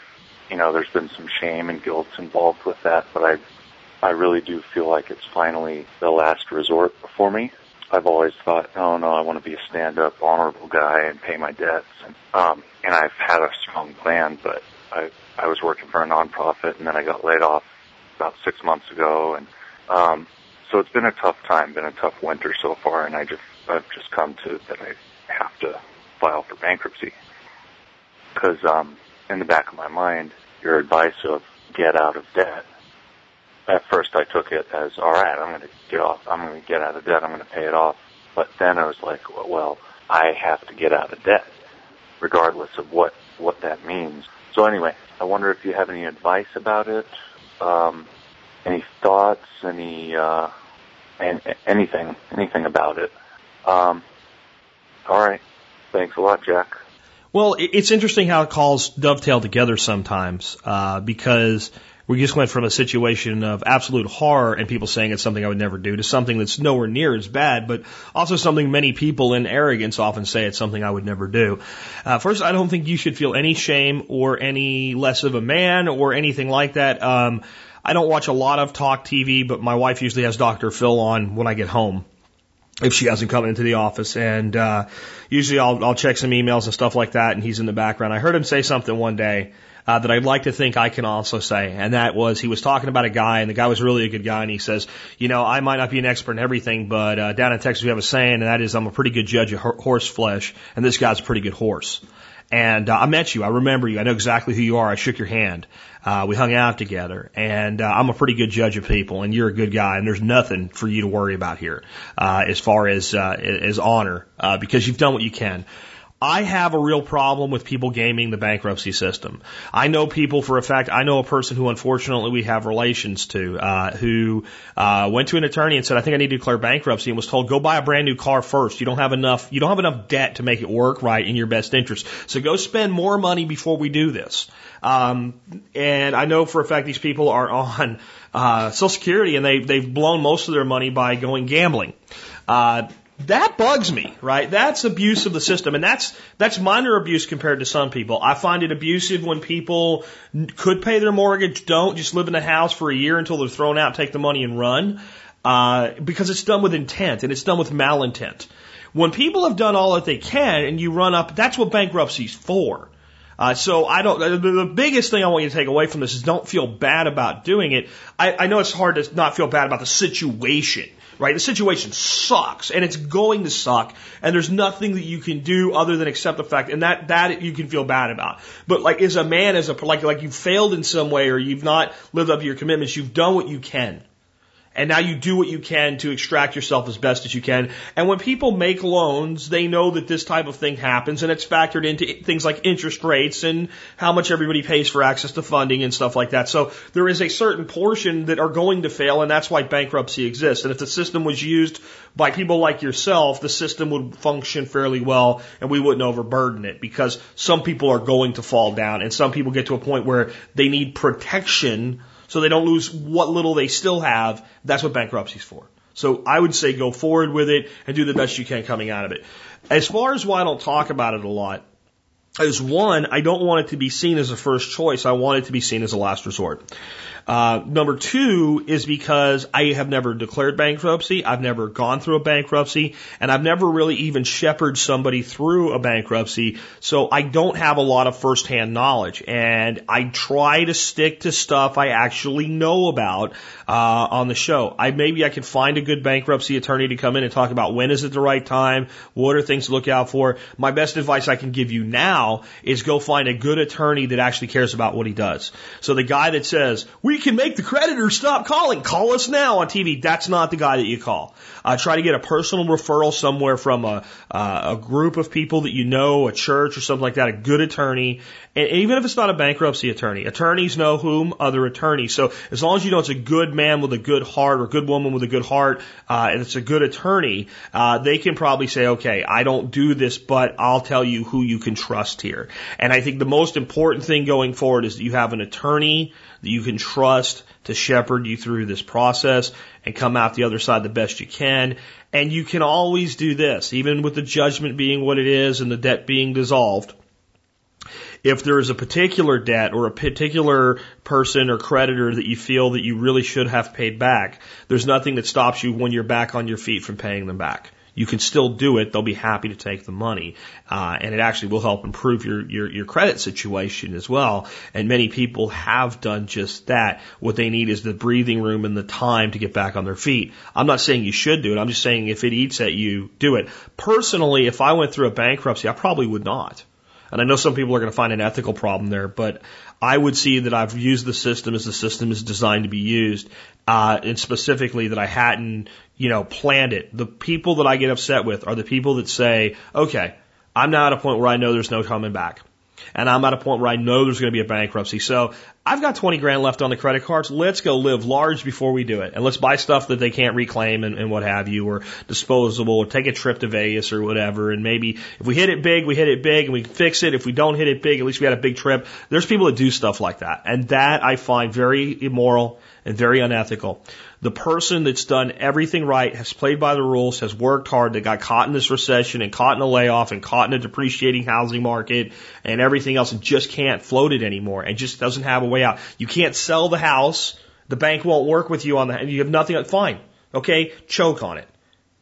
you know, there's been some shame and guilt involved with that, but I, I really do feel like it's finally the last resort for me. I've always thought, oh no, I want to be a stand-up, honorable guy and pay my debts. And, um, and I've had a strong plan, but I, I was working for a nonprofit and then I got laid off about six months ago. And, um, so it's been a tough time, been a tough winter so far. And I just, I've just come to that I have to file for bankruptcy because, um, in the back of my mind, your advice of get out of debt at first I took it as, all right, I'm going to get off, I'm going to get out of debt, I'm going to pay it off. But then I was like, well, I have to get out of debt, regardless of what, what that means. So anyway, I wonder if you have any advice about it, um, any thoughts, any, uh, and anything, anything about it. Um, all right. Thanks a lot, Jack. Well, it's interesting how calls dovetail together sometimes, uh, because we just went from a situation of absolute horror and people saying it's something I would never do to something that's nowhere near as bad, but also something many people in arrogance often say it's something I would never do. Uh, first, I don't think you should feel any shame or any less of a man or anything like that. Um, I don't watch a lot of talk TV, but my wife usually has Dr. Phil on when I get home if she hasn't come into the office. And uh, usually I'll, I'll check some emails and stuff like that, and he's in the background. I heard him say something one day uh, that I'd like to think I can also say, and that was he was talking about a guy, and the guy was really a good guy, and he says, you know, I might not be an expert in everything, but uh, down in Texas we have a saying, and that is I'm a pretty good judge of horse flesh, and this guy's a pretty good horse. And uh, I met you. I remember you. I know exactly who you are. I shook your hand. Uh, we hung out together, and uh, I'm a pretty good judge of people, and you're a good guy, and there's nothing for you to worry about here uh, as far as uh, as honor uh, because you've done what you can. I have a real problem with people gaming the bankruptcy system. I know people for a fact. I know a person who unfortunately we have relations to, uh, who uh, went to an attorney and said, "I think I need to declare bankruptcy," and was told, "Go buy a brand new car first. You don't have enough. You don't have enough debt to make it work right in your best interest. So go spend more money before we do this." Um, and I know for a fact these people are on uh, Social Security and they they've blown most of their money by going gambling. Uh, that bugs me, right? That's abuse of the system, and that's that's minor abuse compared to some people. I find it abusive when people could pay their mortgage, don't just live in the house for a year until they're thrown out, take the money and run, uh, because it's done with intent and it's done with malintent. When people have done all that they can and you run up, that's what bankruptcy's for. Uh, so I don't. The, biggest thing I want you to take away from this is don't feel bad about doing it. I, I know it's hard to not feel bad about the situation right? The situation sucks and it's going to suck and there's nothing that you can do other than accept the fact and that, that you can feel bad about. But like as a man, as a, like, like you've failed in some way or you've not lived up to your commitments, you've done what you can. And now you do what you can to extract yourself as best as you can. And when people make loans, they know that this type of thing happens and it's factored into things like interest rates and how much everybody pays for access to funding and stuff like that. So there is a certain portion that are going to fail and that's why bankruptcy exists. And if the system was used by people like yourself, the system would function fairly well and we wouldn't overburden it because some people are going to fall down and some people get to a point where they need protection so they don't lose what little they still have. That's what bankruptcy's for. So I would say go forward with it and do the best you can coming out of it. As far as why I don't talk about it a lot, is one, I don't want it to be seen as a first choice. I want it to be seen as a last resort. Uh, number two is because I have never declared bankruptcy. I've never gone through a bankruptcy and I've never really even shepherded somebody through a bankruptcy. So I don't have a lot of firsthand knowledge and I try to stick to stuff I actually know about, uh, on the show. I, maybe I can find a good bankruptcy attorney to come in and talk about when is it the right time? What are things to look out for? My best advice I can give you now is go find a good attorney that actually cares about what he does. So the guy that says, we can make the creditors stop calling. Call us now on TV. That's not the guy that you call. Uh, try to get a personal referral somewhere from a, uh, a group of people that you know, a church or something like that, a good attorney. And even if it's not a bankruptcy attorney, attorneys know whom other attorneys. So as long as you know it's a good man with a good heart or good woman with a good heart, uh, and it's a good attorney, uh, they can probably say, okay, I don't do this, but I'll tell you who you can trust here. And I think the most important thing going forward is that you have an attorney that you can trust to shepherd you through this process and come out the other side the best you can. And you can always do this, even with the judgment being what it is and the debt being dissolved. If there is a particular debt or a particular person or creditor that you feel that you really should have paid back, there's nothing that stops you when you're back on your feet from paying them back. you can still do it. They'll be happy to take the money, uh, and it actually will help improve your, your your credit situation as well. And many people have done just that. What they need is the breathing room and the time to get back on their feet. I'm not saying you should do it. I'm just saying if it eats at you, do it. Personally, if I went through a bankruptcy, I probably would not. And I know some people are going to find an ethical problem there, but I would see that I've used the system as the system is designed to be used, uh, and specifically that I hadn't, you know, planned it. The people that I get upset with are the people that say, okay, I'm now at a point where I know there's no coming back and I'm at a point where I know there's going to be a bankruptcy. So I've got 20 grand left on the credit cards. Let's go live large before we do it. And let's buy stuff that they can't reclaim and, and what have you, or disposable, or take a trip to Vegas or whatever. And maybe if we hit it big, we hit it big and we fix it. If we don't hit it big, at least we had a big trip. There's people that do stuff like that. And that I find very immoral and very unethical the person that's done everything right, has played by the rules, has worked hard, that got caught in this recession and caught in a layoff and caught in a depreciating housing market and everything else and just can't float it anymore and just doesn't have a way out. You can't sell the house. The bank won't work with you on that. You have nothing. Fine. Okay. Choke on it.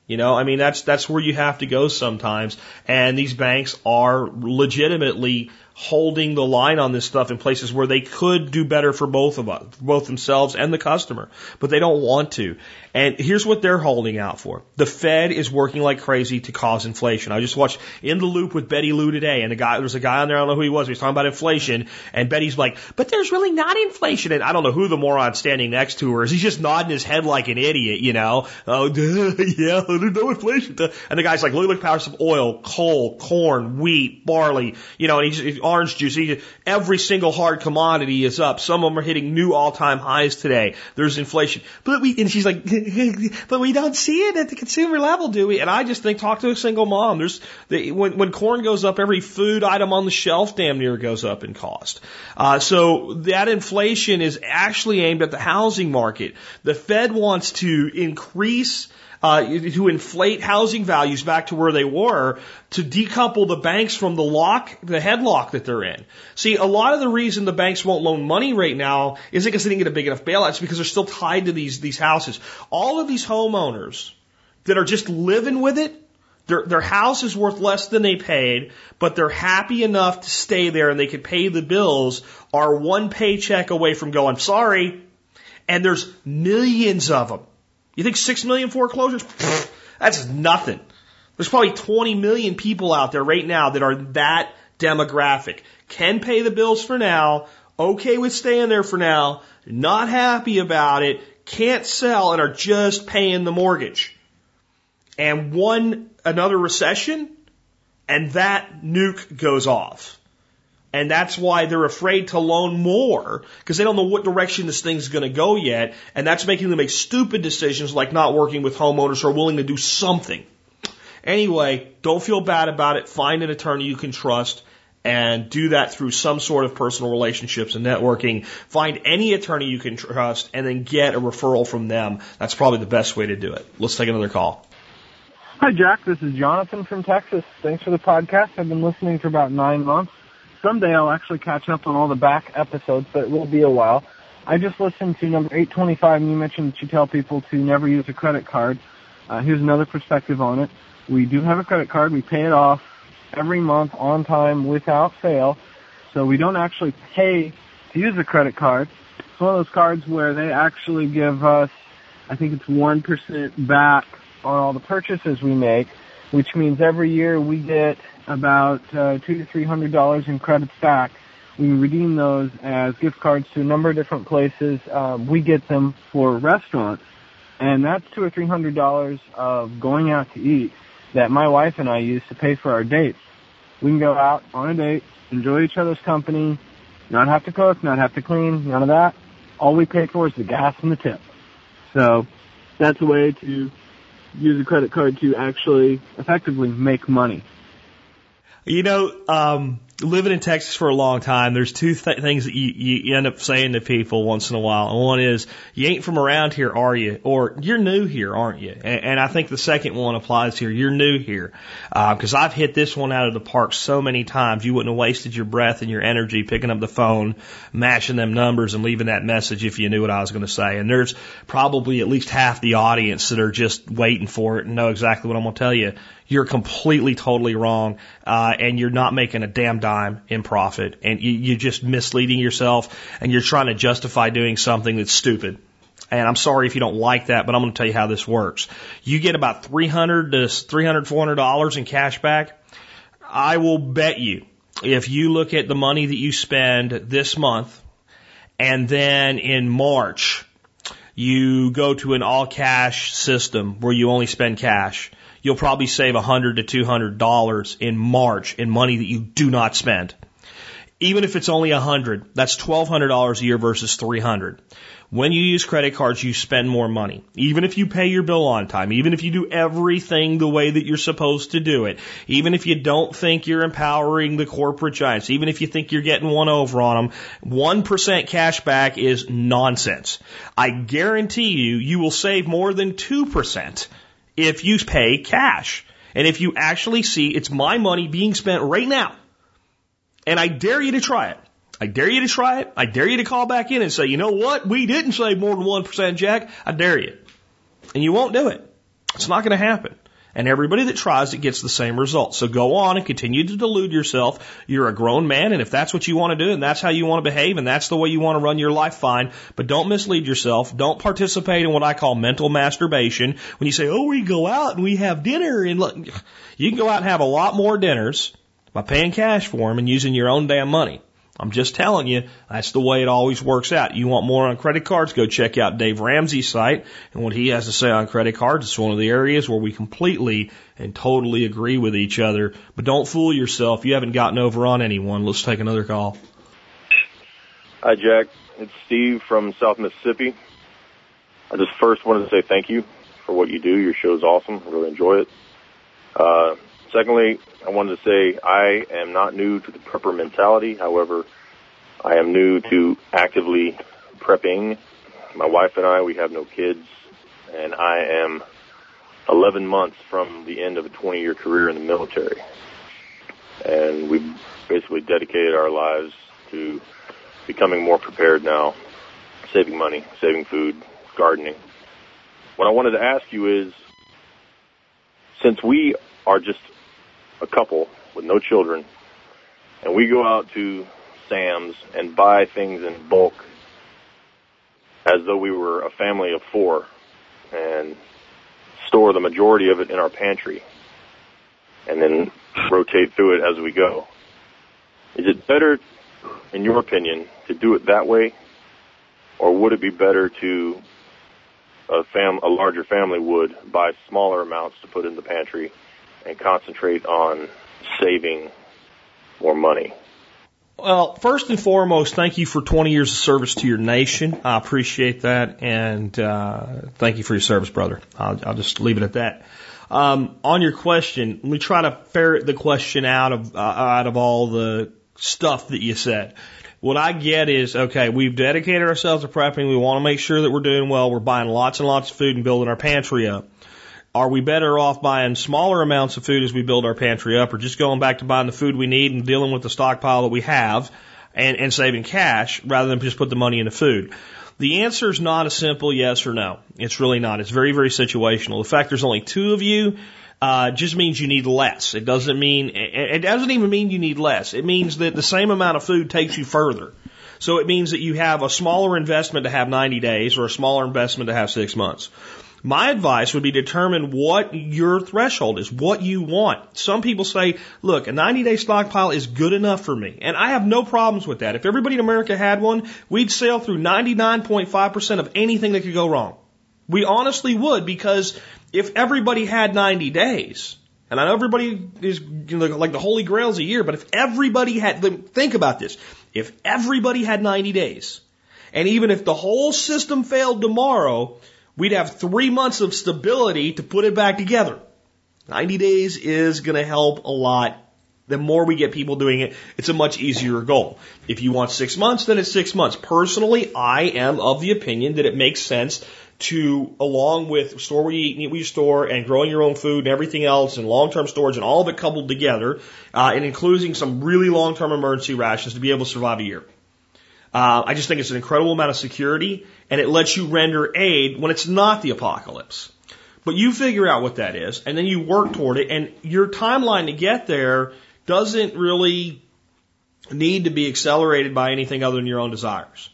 You know, I mean, that's, that's where you have to go sometimes. And these banks are legitimately holding the line on this stuff in places where they could do better for both of us, both themselves and the customer, but they don't want to. And here's what they're holding out for. The Fed is working like crazy to cause inflation. I just watched In the Loop with Betty Liu today, and the guy, there was a guy on there, I don't know who he was, he was talking about inflation, and Betty's like, but there's really not inflation. And I don't know who the moron standing next to her is. He's just nodding his head like an idiot, you know? Oh, [laughs] yeah, there's no inflation. And the guy's like, look at the price of oil, coal, corn, wheat, barley, you know, and he's, orange juice, he, every single hard commodity is up. Some of them are hitting new all-time highs today. There's inflation. But we, and she's like, [laughs] [laughs] but we don't see it at the consumer level, do we? And I just think, talk to a single mom. There's the, when when corn goes up, every food item on the shelf damn near goes up in cost. Uh, so that inflation is actually aimed at the housing market. The Fed wants to increase uh, to inflate housing values back to where they were to decouple the banks from the lock, the headlock that they're in. See, a lot of the reason the banks won't loan money right now isn't because they didn't get a big enough bailout. It's because they're still tied to these, these houses. All of these homeowners that are just living with it, their, their house is worth less than they paid, but they're happy enough to stay there and they can pay the bills are one paycheck away from going, sorry. And there's millions of them. You think six million foreclosures? that's nothing. There's probably 20 million people out there right now that are that demographic. Can pay the bills for now, okay with staying there for now, not happy about it, can't sell, and are just paying the mortgage. And one, another recession, and that nuke goes off. And that's why they're afraid to loan more because they don't know what direction this thing's going to go yet. And that's making them make stupid decisions like not working with homeowners who are willing to do something. Anyway, don't feel bad about it. Find an attorney you can trust and do that through some sort of personal relationships and networking. Find any attorney you can trust and then get a referral from them. That's probably the best way to do it. Let's take another call. Hi, Jack. This is Jonathan from Texas. Thanks for the podcast. I've been listening for about nine months someday I'll actually catch up on all the back episodes, but it will be a while. I just listened to number 825, and you mentioned that you tell people to never use a credit card. Uh, here's another perspective on it. We do have a credit card. We pay it off every month on time without fail. So we don't actually pay to use a credit card. It's one of those cards where they actually give us, I think it's 1% back on all the purchases we make, which means every year we get about uh, two to three hundred dollars in credits back. We redeem those as gift cards to a number of different places. Um, we get them for restaurants, and that's two or three hundred dollars of going out to eat that my wife and I use to pay for our dates. We can go out on a date, enjoy each other's company, not have to cook, not have to clean, none of that. All we pay for is the gas and the tip. So that's a way to use a credit card to actually effectively make money. You know, um, living in Texas for a long time, there's two th- things that you, you end up saying to people once in a while. And one is, you ain't from around here, are you? Or you're new here, aren't you? And, and I think the second one applies here. You're new here. Because uh, I've hit this one out of the park so many times, you wouldn't have wasted your breath and your energy picking up the phone, mashing them numbers and leaving that message if you knew what I was going to say. And there's probably at least half the audience that are just waiting for it and know exactly what I'm going to tell you you're completely, totally wrong, uh, and you're not making a damn dime in profit, and you, you're just misleading yourself, and you're trying to justify doing something that's stupid. And I'm sorry if you don't like that, but I'm going to tell you how this works. You get about 300 to 300, 400 dollars in cash back. I will bet you, if you look at the money that you spend this month, and then in March, you go to an all cash system where you only spend cash you'll probably save a hundred to two hundred dollars in March in money that you do not spend. Even if it's only a hundred, that's twelve hundred dollars a year versus three hundred. When you use credit cards, you spend more money. Even if you pay your bill on time, even if you do everything the way that you're supposed to do it, even if you don't think you're empowering the corporate giants, even if you think you're getting one over on them, 1% cash back is nonsense. I guarantee you, you will save more than 2% if you pay cash. And if you actually see it's my money being spent right now, and I dare you to try it. I dare you to try it. I dare you to call back in and say, you know what? We didn't save more than 1%, Jack. I dare you. And you won't do it. It's not going to happen. And everybody that tries it gets the same result. So go on and continue to delude yourself. You're a grown man, and if that's what you want to do, and that's how you want to behave, and that's the way you want to run your life, fine. But don't mislead yourself. Don't participate in what I call mental masturbation. When you say, oh, we go out and we have dinner, and look, you can go out and have a lot more dinners by paying cash for them and using your own damn money. I'm just telling you, that's the way it always works out. You want more on credit cards? Go check out Dave Ramsey's site and what he has to say on credit cards. It's one of the areas where we completely and totally agree with each other. But don't fool yourself. You haven't gotten over on anyone. Let's take another call. Hi, Jack. It's Steve from South Mississippi. I just first wanted to say thank you for what you do. Your show's awesome. I really enjoy it. Uh, Secondly, I wanted to say I am not new to the prepper mentality. However, I am new to actively prepping. My wife and I, we have no kids, and I am 11 months from the end of a 20 year career in the military. And we basically dedicated our lives to becoming more prepared now, saving money, saving food, gardening. What I wanted to ask you is, since we are just a couple with no children, and we go out to Sam's and buy things in bulk as though we were a family of four and store the majority of it in our pantry and then rotate through it as we go. Is it better, in your opinion, to do it that way, or would it be better to a fam a larger family would buy smaller amounts to put in the pantry and concentrate on saving more money? Well, first and foremost, thank you for 20 years of service to your nation. I appreciate that, and uh, thank you for your service, brother. I'll, I'll just leave it at that. Um, on your question, let me try to ferret the question out of uh, out of all the stuff that you said. What I get is, okay, we've dedicated ourselves to prepping. We want to make sure that we're doing well. We're buying lots and lots of food and building our pantry up. Are we better off buying smaller amounts of food as we build our pantry up or just going back to buying the food we need and dealing with the stockpile that we have and, and saving cash rather than just put the money into food? The answer is not a simple yes or no. It's really not. It's very, very situational. The fact there's only two of you uh, just means you need less. It doesn't mean it doesn't even mean you need less. It means that the same amount of food takes you further. So it means that you have a smaller investment to have 90 days or a smaller investment to have six months. My advice would be determine what your threshold is, what you want. Some people say, look, a 90 day stockpile is good enough for me. And I have no problems with that. If everybody in America had one, we'd sail through 99.5% of anything that could go wrong. We honestly would because if everybody had 90 days, and I know everybody is you know, like the holy grails a year, but if everybody had, think about this. If everybody had 90 days, and even if the whole system failed tomorrow, we'd have three months of stability to put it back together. 90 days is going to help a lot The more we get people doing it, it's a much easier goal. If you want six months, then it's six months. Personally, I am of the opinion that it makes sense to, along with store you eat eat you store and growing your own food and everything else and long-term storage and all of it coupled together, uh, and including some really long-term emergency rations to be able to survive a year. Uh, I just think it's an incredible amount of security and it lets you render aid when it's not the apocalypse. But you figure out what that is and then you work toward it and your timeline to get there doesn't really need to be accelerated by anything other than your own desires.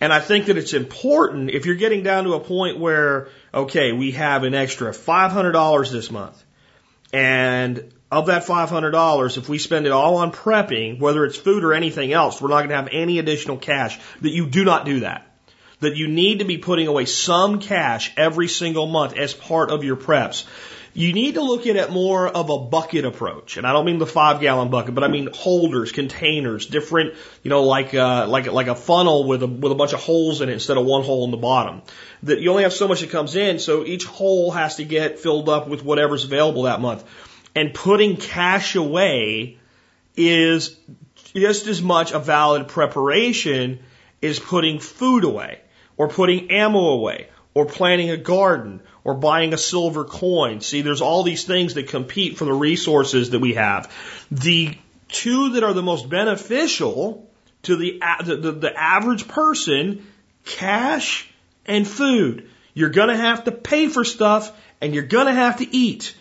And I think that it's important if you're getting down to a point where, okay, we have an extra $500 this month. And of that $500, if we spend it all on prepping, whether it's food or anything else, we're not going to have any additional cash, that you do not do that. That you need to be putting away some cash every single month as part of your preps. You need to look at it more of a bucket approach, and I don't mean the five gallon bucket, but I mean holders, containers, different, you know, like uh, like like a funnel with a with a bunch of holes in it instead of one hole in the bottom. That you only have so much that comes in, so each hole has to get filled up with whatever's available that month. And putting cash away is just as much a valid preparation as putting food away, or putting ammo away, or planting a garden, or buying a silver coin. See, there's all these things that compete for the resources that we have. The two that are the most beneficial to the, the, the, the average person, cash and food. You're gonna have to pay for stuff and you're gonna have to eat.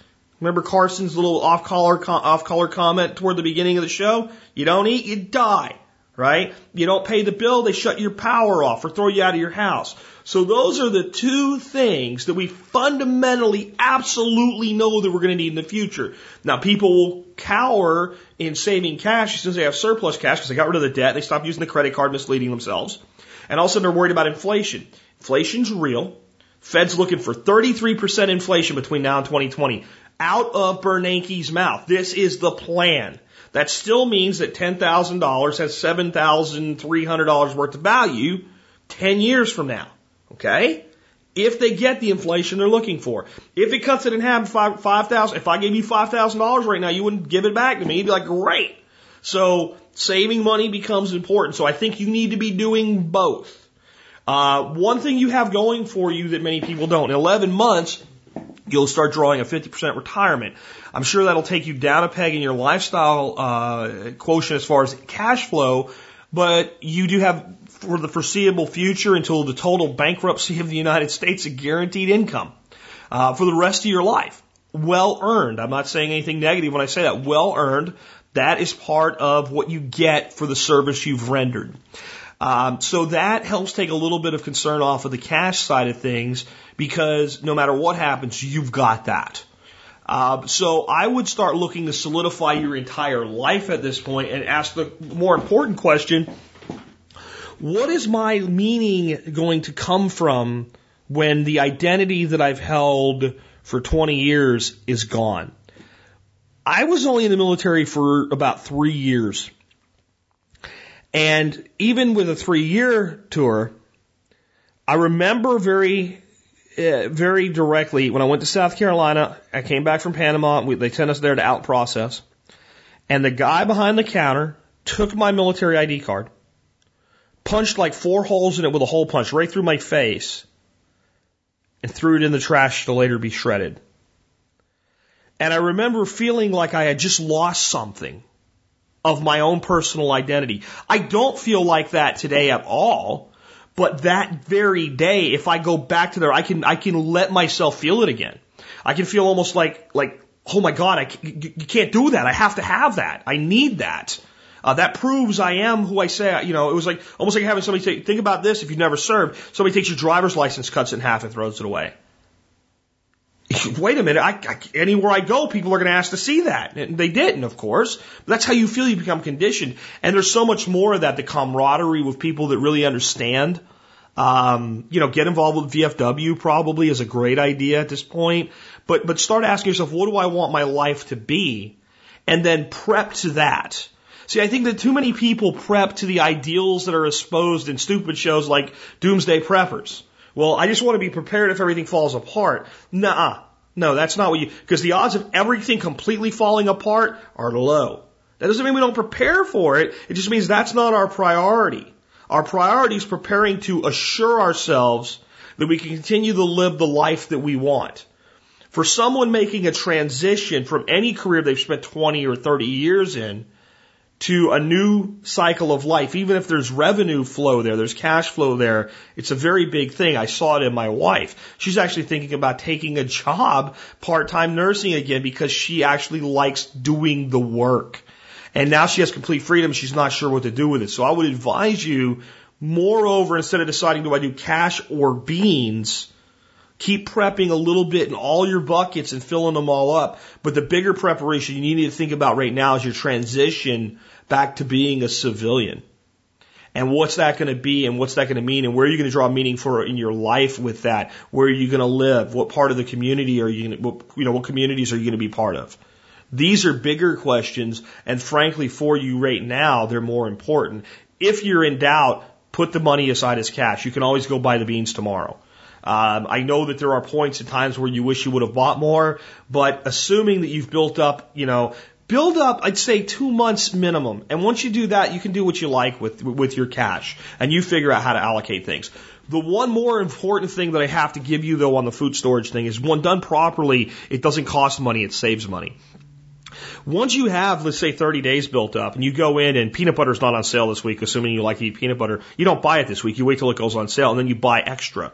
Remember Carson's little off color off color comment toward the beginning of the show? You don't eat, you die, right? You don't pay the bill, they shut your power off or throw you out of your house. So those are the two things that we fundamentally absolutely know that we're going to need in the future. Now people will cower in saving cash as they have surplus cash because they got rid of the debt, they stopped using the credit card misleading themselves. And also they're worried about inflation. Inflation's real. Fed's looking for 33% inflation between now and 2020. Out of Bernanke's mouth. This is the plan. That still means that $10,000 has $7,300 worth of value 10 years from now. Okay? If they get the inflation they're looking for. If it cuts it in half, five five thousand. If I gave you five thousand dollars right now, you wouldn't give it back to me. You'd be like, great. So saving money becomes important. So I think you need to be doing both. Uh, one thing you have going for you that many people don't. In 11 months, you'll start drawing a 50% retirement. I'm sure that'll take you down a peg in your lifestyle uh, quotient as far as cash flow, but you do have for the foreseeable future until the total bankruptcy of the United States a guaranteed income uh, for the rest of your life. Well earned. I'm not saying anything negative when I say that. Well earned. That is part of what you get for the service you've rendered. Um, so that helps take a little bit of concern off of the cash side of things because no matter what happens, you've got that. Uh, so I would start looking to solidify your entire life at this point and ask the more important question: What is my meaning going to come from when the identity that I've held for 20 years is gone? I was only in the military for about three years. And even with a three year tour, I remember very, uh, very directly when I went to South Carolina, I came back from Panama, we, they sent us there to out process, and the guy behind the counter took my military ID card, punched like four holes in it with a hole punch right through my face, and threw it in the trash to later be shredded. And I remember feeling like I had just lost something of my own personal identity. I don't feel like that today at all. But that very day, if I go back to there, I can, I can let myself feel it again. I can feel almost like, like, oh my God, I, you can't do that. I have to have that. I need that. Uh, that proves I am who I say. You know, it was like almost like having somebody say, think about this. If you've never served, somebody takes your driver's license, cuts it in half, and throws it away. [laughs] wait a minute, I, I, anywhere I go, people are going to ask to see that. And they didn't, of course. But that's how you feel you become conditioned. And there's so much more of that, the camaraderie with people that really understand. Um, you know, get involved with VFW probably is a great idea at this point. But, but start asking yourself, what do I want my life to be? And then prep to that. See, I think that too many people prep to the ideals that are exposed in stupid shows like Doomsday Preppers. Well, I just want to be prepared if everything falls apart. Nah. No, that's not what you, because the odds of everything completely falling apart are low. That doesn't mean we don't prepare for it. It just means that's not our priority. Our priority is preparing to assure ourselves that we can continue to live the life that we want. For someone making a transition from any career they've spent 20 or 30 years in to a new cycle of life, even if there's revenue flow there, there's cash flow there, it's a very big thing. I saw it in my wife. She's actually thinking about taking a job, part-time nursing again, because she actually likes doing the work. And now she has complete freedom. She's not sure what to do with it. So I would advise you, moreover, instead of deciding do I do cash or beans, Keep prepping a little bit in all your buckets and filling them all up. But the bigger preparation you need to think about right now is your transition back to being a civilian. And what's that going to be and what's that going to mean and where are you going to draw meaning for in your life with that? Where are you going to live? What part of the community are you going to, what, you know, what communities are you going to be part of? These are bigger questions and frankly for you right now, they're more important. If you're in doubt, put the money aside as cash. You can always go buy the beans tomorrow. Um, I know that there are points at times where you wish you would have bought more, but assuming that you've built up, you know, build up, I'd say two months minimum. And once you do that, you can do what you like with, with your cash and you figure out how to allocate things. The one more important thing that I have to give you though on the food storage thing is when done properly, it doesn't cost money, it saves money. Once you have, let's say, 30 days built up and you go in and peanut butter is not on sale this week, assuming you like to eat peanut butter, you don't buy it this week. You wait till it goes on sale and then you buy extra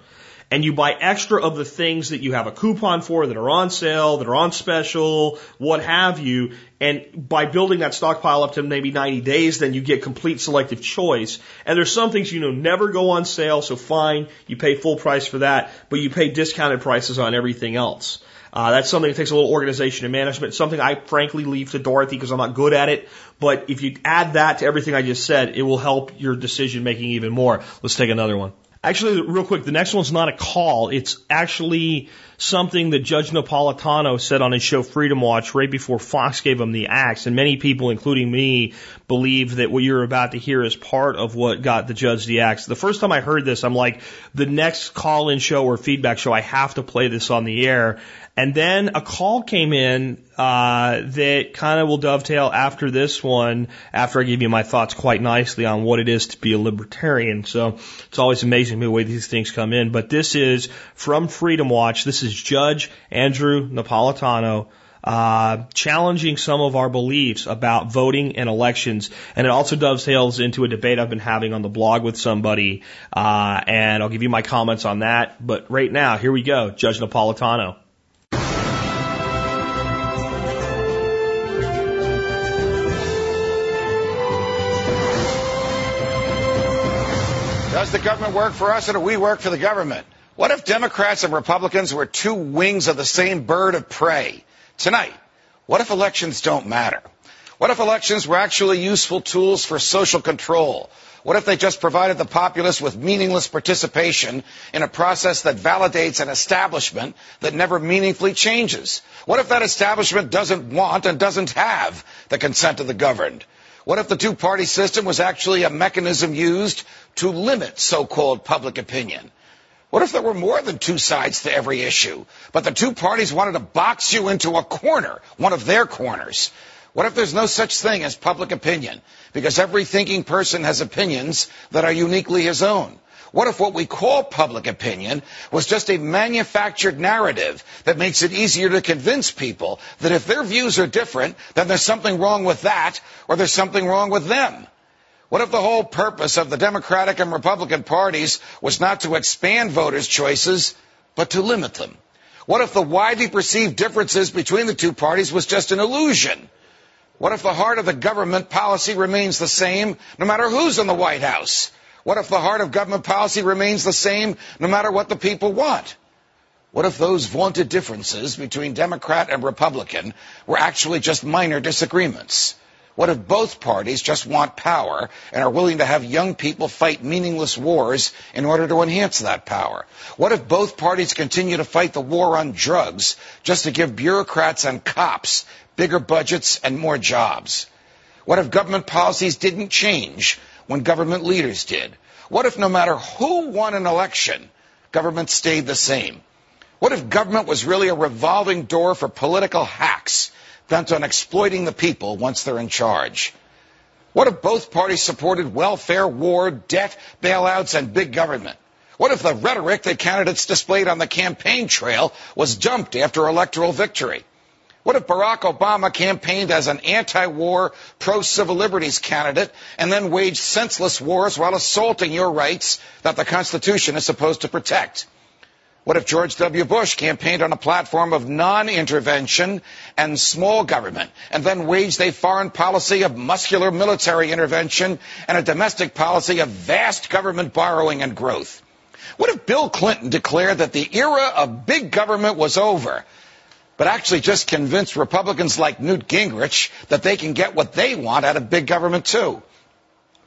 and you buy extra of the things that you have a coupon for that are on sale, that are on special, what have you. And by building that stockpile up to maybe 90 days, then you get complete selective choice. And there's some things you know never go on sale, so fine, you pay full price for that, but you pay discounted prices on everything else. Uh, that's something that takes a little organization and management. Something I frankly leave to Dorothy because I'm not good at it. But if you add that to everything I just said, it will help your decision making even more. Let's take another one. Actually, real quick, the next one's not a call. It's actually something that Judge Napolitano said on his show Freedom Watch right before Fox gave him the axe. And many people, including me, believe that what you're about to hear is part of what got the judge the axe. The first time I heard this, I'm like, the next call in show or feedback show, I have to play this on the air. And then a call came in uh, that kind of will dovetail after this one, after I give you my thoughts quite nicely on what it is to be a libertarian. So it's always amazing the way these things come in. But this is from Freedom Watch. This is Judge Andrew Napolitano. Uh, challenging some of our beliefs about voting and elections, and it also dovetails into a debate I've been having on the blog with somebody, uh, and I'll give you my comments on that. But right now, here we go, Judge Napolitano. Does the government work for us or do we work for the government? What if Democrats and Republicans were two wings of the same bird of prey? Tonight, what if elections don't matter? What if elections were actually useful tools for social control? What if they just provided the populace with meaningless participation in a process that validates an establishment that never meaningfully changes? What if that establishment doesn't want and doesn't have the consent of the governed? What if the two party system was actually a mechanism used to limit so called public opinion? What if there were more than two sides to every issue, but the two parties wanted to box you into a corner, one of their corners? What if there's no such thing as public opinion? Because every thinking person has opinions that are uniquely his own. What if what we call public opinion was just a manufactured narrative that makes it easier to convince people that if their views are different, then there's something wrong with that or there's something wrong with them? What if the whole purpose of the Democratic and Republican parties was not to expand voters' choices, but to limit them? What if the widely perceived differences between the two parties was just an illusion? What if the heart of the government policy remains the same no matter who's in the White House? What if the heart of government policy remains the same no matter what the people want? What if those vaunted differences between Democrat and Republican were actually just minor disagreements? What if both parties just want power and are willing to have young people fight meaningless wars in order to enhance that power? What if both parties continue to fight the war on drugs just to give bureaucrats and cops bigger budgets and more jobs? What if government policies didn't change when government leaders did? What if no matter who won an election, government stayed the same? What if government was really a revolving door for political hacks bent on exploiting the people once they're in charge? What if both parties supported welfare, war, debt, bailouts, and big government? What if the rhetoric that candidates displayed on the campaign trail was dumped after electoral victory? What if Barack Obama campaigned as an anti-war, pro-civil liberties candidate and then waged senseless wars while assaulting your rights that the Constitution is supposed to protect? What if George W. Bush campaigned on a platform of non-intervention and small government and then waged a foreign policy of muscular military intervention and a domestic policy of vast government borrowing and growth? What if Bill Clinton declared that the era of big government was over, but actually just convinced Republicans like Newt Gingrich that they can get what they want out of big government too?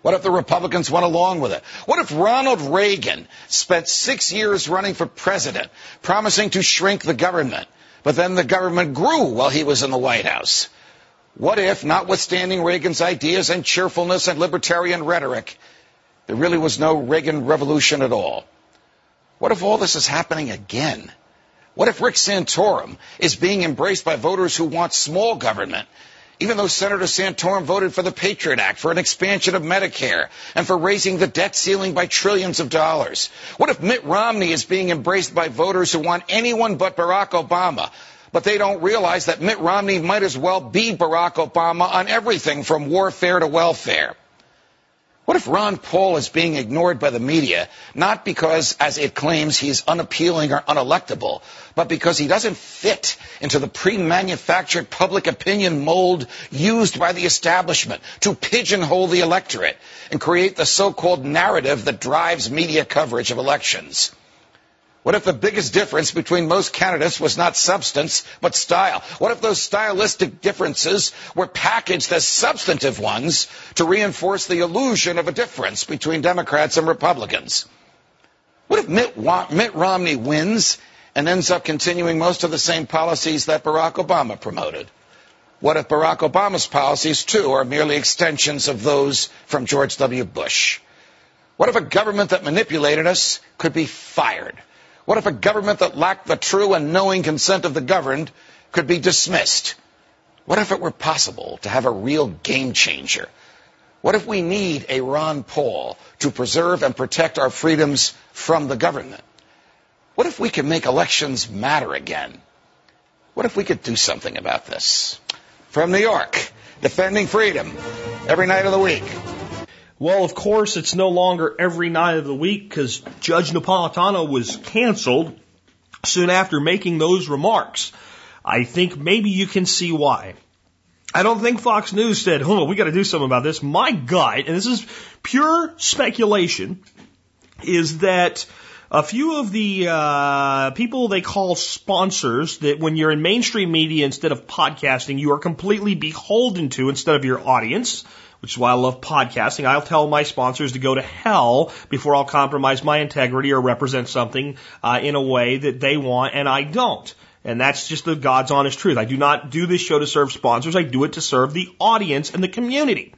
What if the Republicans went along with it? What if Ronald Reagan spent six years running for president, promising to shrink the government, but then the government grew while he was in the White House? What if, notwithstanding Reagan's ideas and cheerfulness and libertarian rhetoric, there really was no Reagan revolution at all? What if all this is happening again? What if Rick Santorum is being embraced by voters who want small government even though Senator Santorum voted for the Patriot Act, for an expansion of Medicare, and for raising the debt ceiling by trillions of dollars? What if Mitt Romney is being embraced by voters who want anyone but Barack Obama? But they don't realize that Mitt Romney might as well be Barack Obama on everything from warfare to welfare. What if Ron Paul is being ignored by the media, not because, as it claims, he's unappealing or unelectable, but because he doesn't fit into the pre-manufactured public opinion mold used by the establishment to pigeonhole the electorate and create the so-called narrative that drives media coverage of elections? What if the biggest difference between most candidates was not substance, but style? What if those stylistic differences were packaged as substantive ones to reinforce the illusion of a difference between Democrats and Republicans? What if Mitt, Mitt Romney wins and ends up continuing most of the same policies that Barack Obama promoted? What if Barack Obama's policies, too, are merely extensions of those from George W. Bush? What if a government that manipulated us could be fired? What if a government that lacked the true and knowing consent of the governed could be dismissed? What if it were possible to have a real game changer? What if we need a Ron Paul to preserve and protect our freedoms from the government? What if we could make elections matter again? What if we could do something about this? From New York, defending freedom every night of the week. Well, of course, it's no longer every night of the week because Judge Napolitano was canceled soon after making those remarks. I think maybe you can see why. I don't think Fox News said, oh, we got to do something about this. My gut, and this is pure speculation, is that a few of the uh, people they call sponsors that when you're in mainstream media instead of podcasting, you are completely beholden to instead of your audience which is why I love podcasting. I'll tell my sponsors to go to hell before I'll compromise my integrity or represent something uh, in a way that they want and I don't. And that's just the God's honest truth. I do not do this show to serve sponsors. I do it to serve the audience and the community.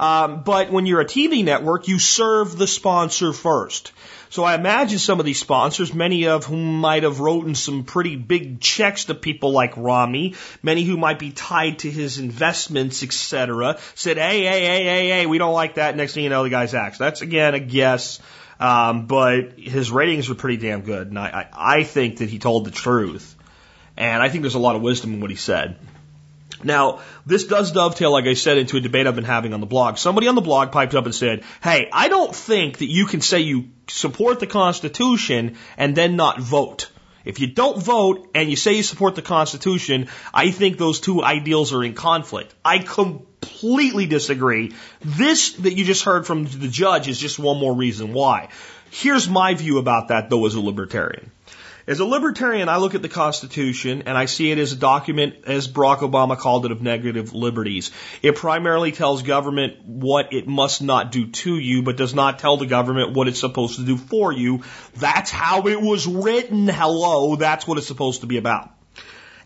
Um, but when you're a TV network, you serve the sponsor first. So I imagine some of these sponsors, many of whom might have written some pretty big checks to people like Romney, many who might be tied to his investments, etc., said, "Hey, hey, hey, hey, hey, we don't like that." Next thing you know, the guy's axed. That's again a guess, um, but his ratings were pretty damn good, and I, I, I think that he told the truth, and I think there's a lot of wisdom in what he said. Now, this does dovetail, like I said, into a debate I've been having on the blog. Somebody on the blog piped up and said, Hey, I don't think that you can say you support the Constitution and then not vote. If you don't vote and you say you support the Constitution, I think those two ideals are in conflict. I completely disagree. This that you just heard from the judge is just one more reason why. Here's my view about that, though, as a libertarian. As a libertarian, I look at the Constitution and I see it as a document, as Barack Obama called it, of negative liberties. It primarily tells government what it must not do to you, but does not tell the government what it's supposed to do for you. That's how it was written. Hello, that's what it's supposed to be about.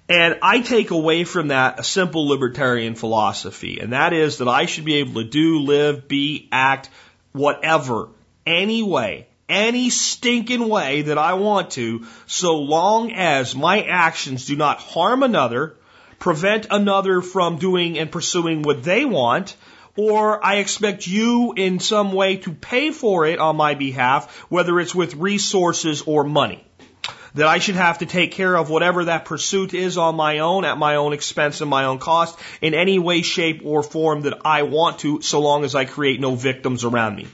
And I take away from that a simple libertarian philosophy, and that is that I should be able to do, live, be, act, whatever, any way, any stinking way that I want to, so long as my actions do not harm another, prevent another from doing and pursuing what they want, or I expect you in some way to pay for it on my behalf, whether it's with resources or money. That I should have to take care of whatever that pursuit is on my own, at my own expense and my own cost, in any way, shape, or form that I want to, so long as I create no victims around me.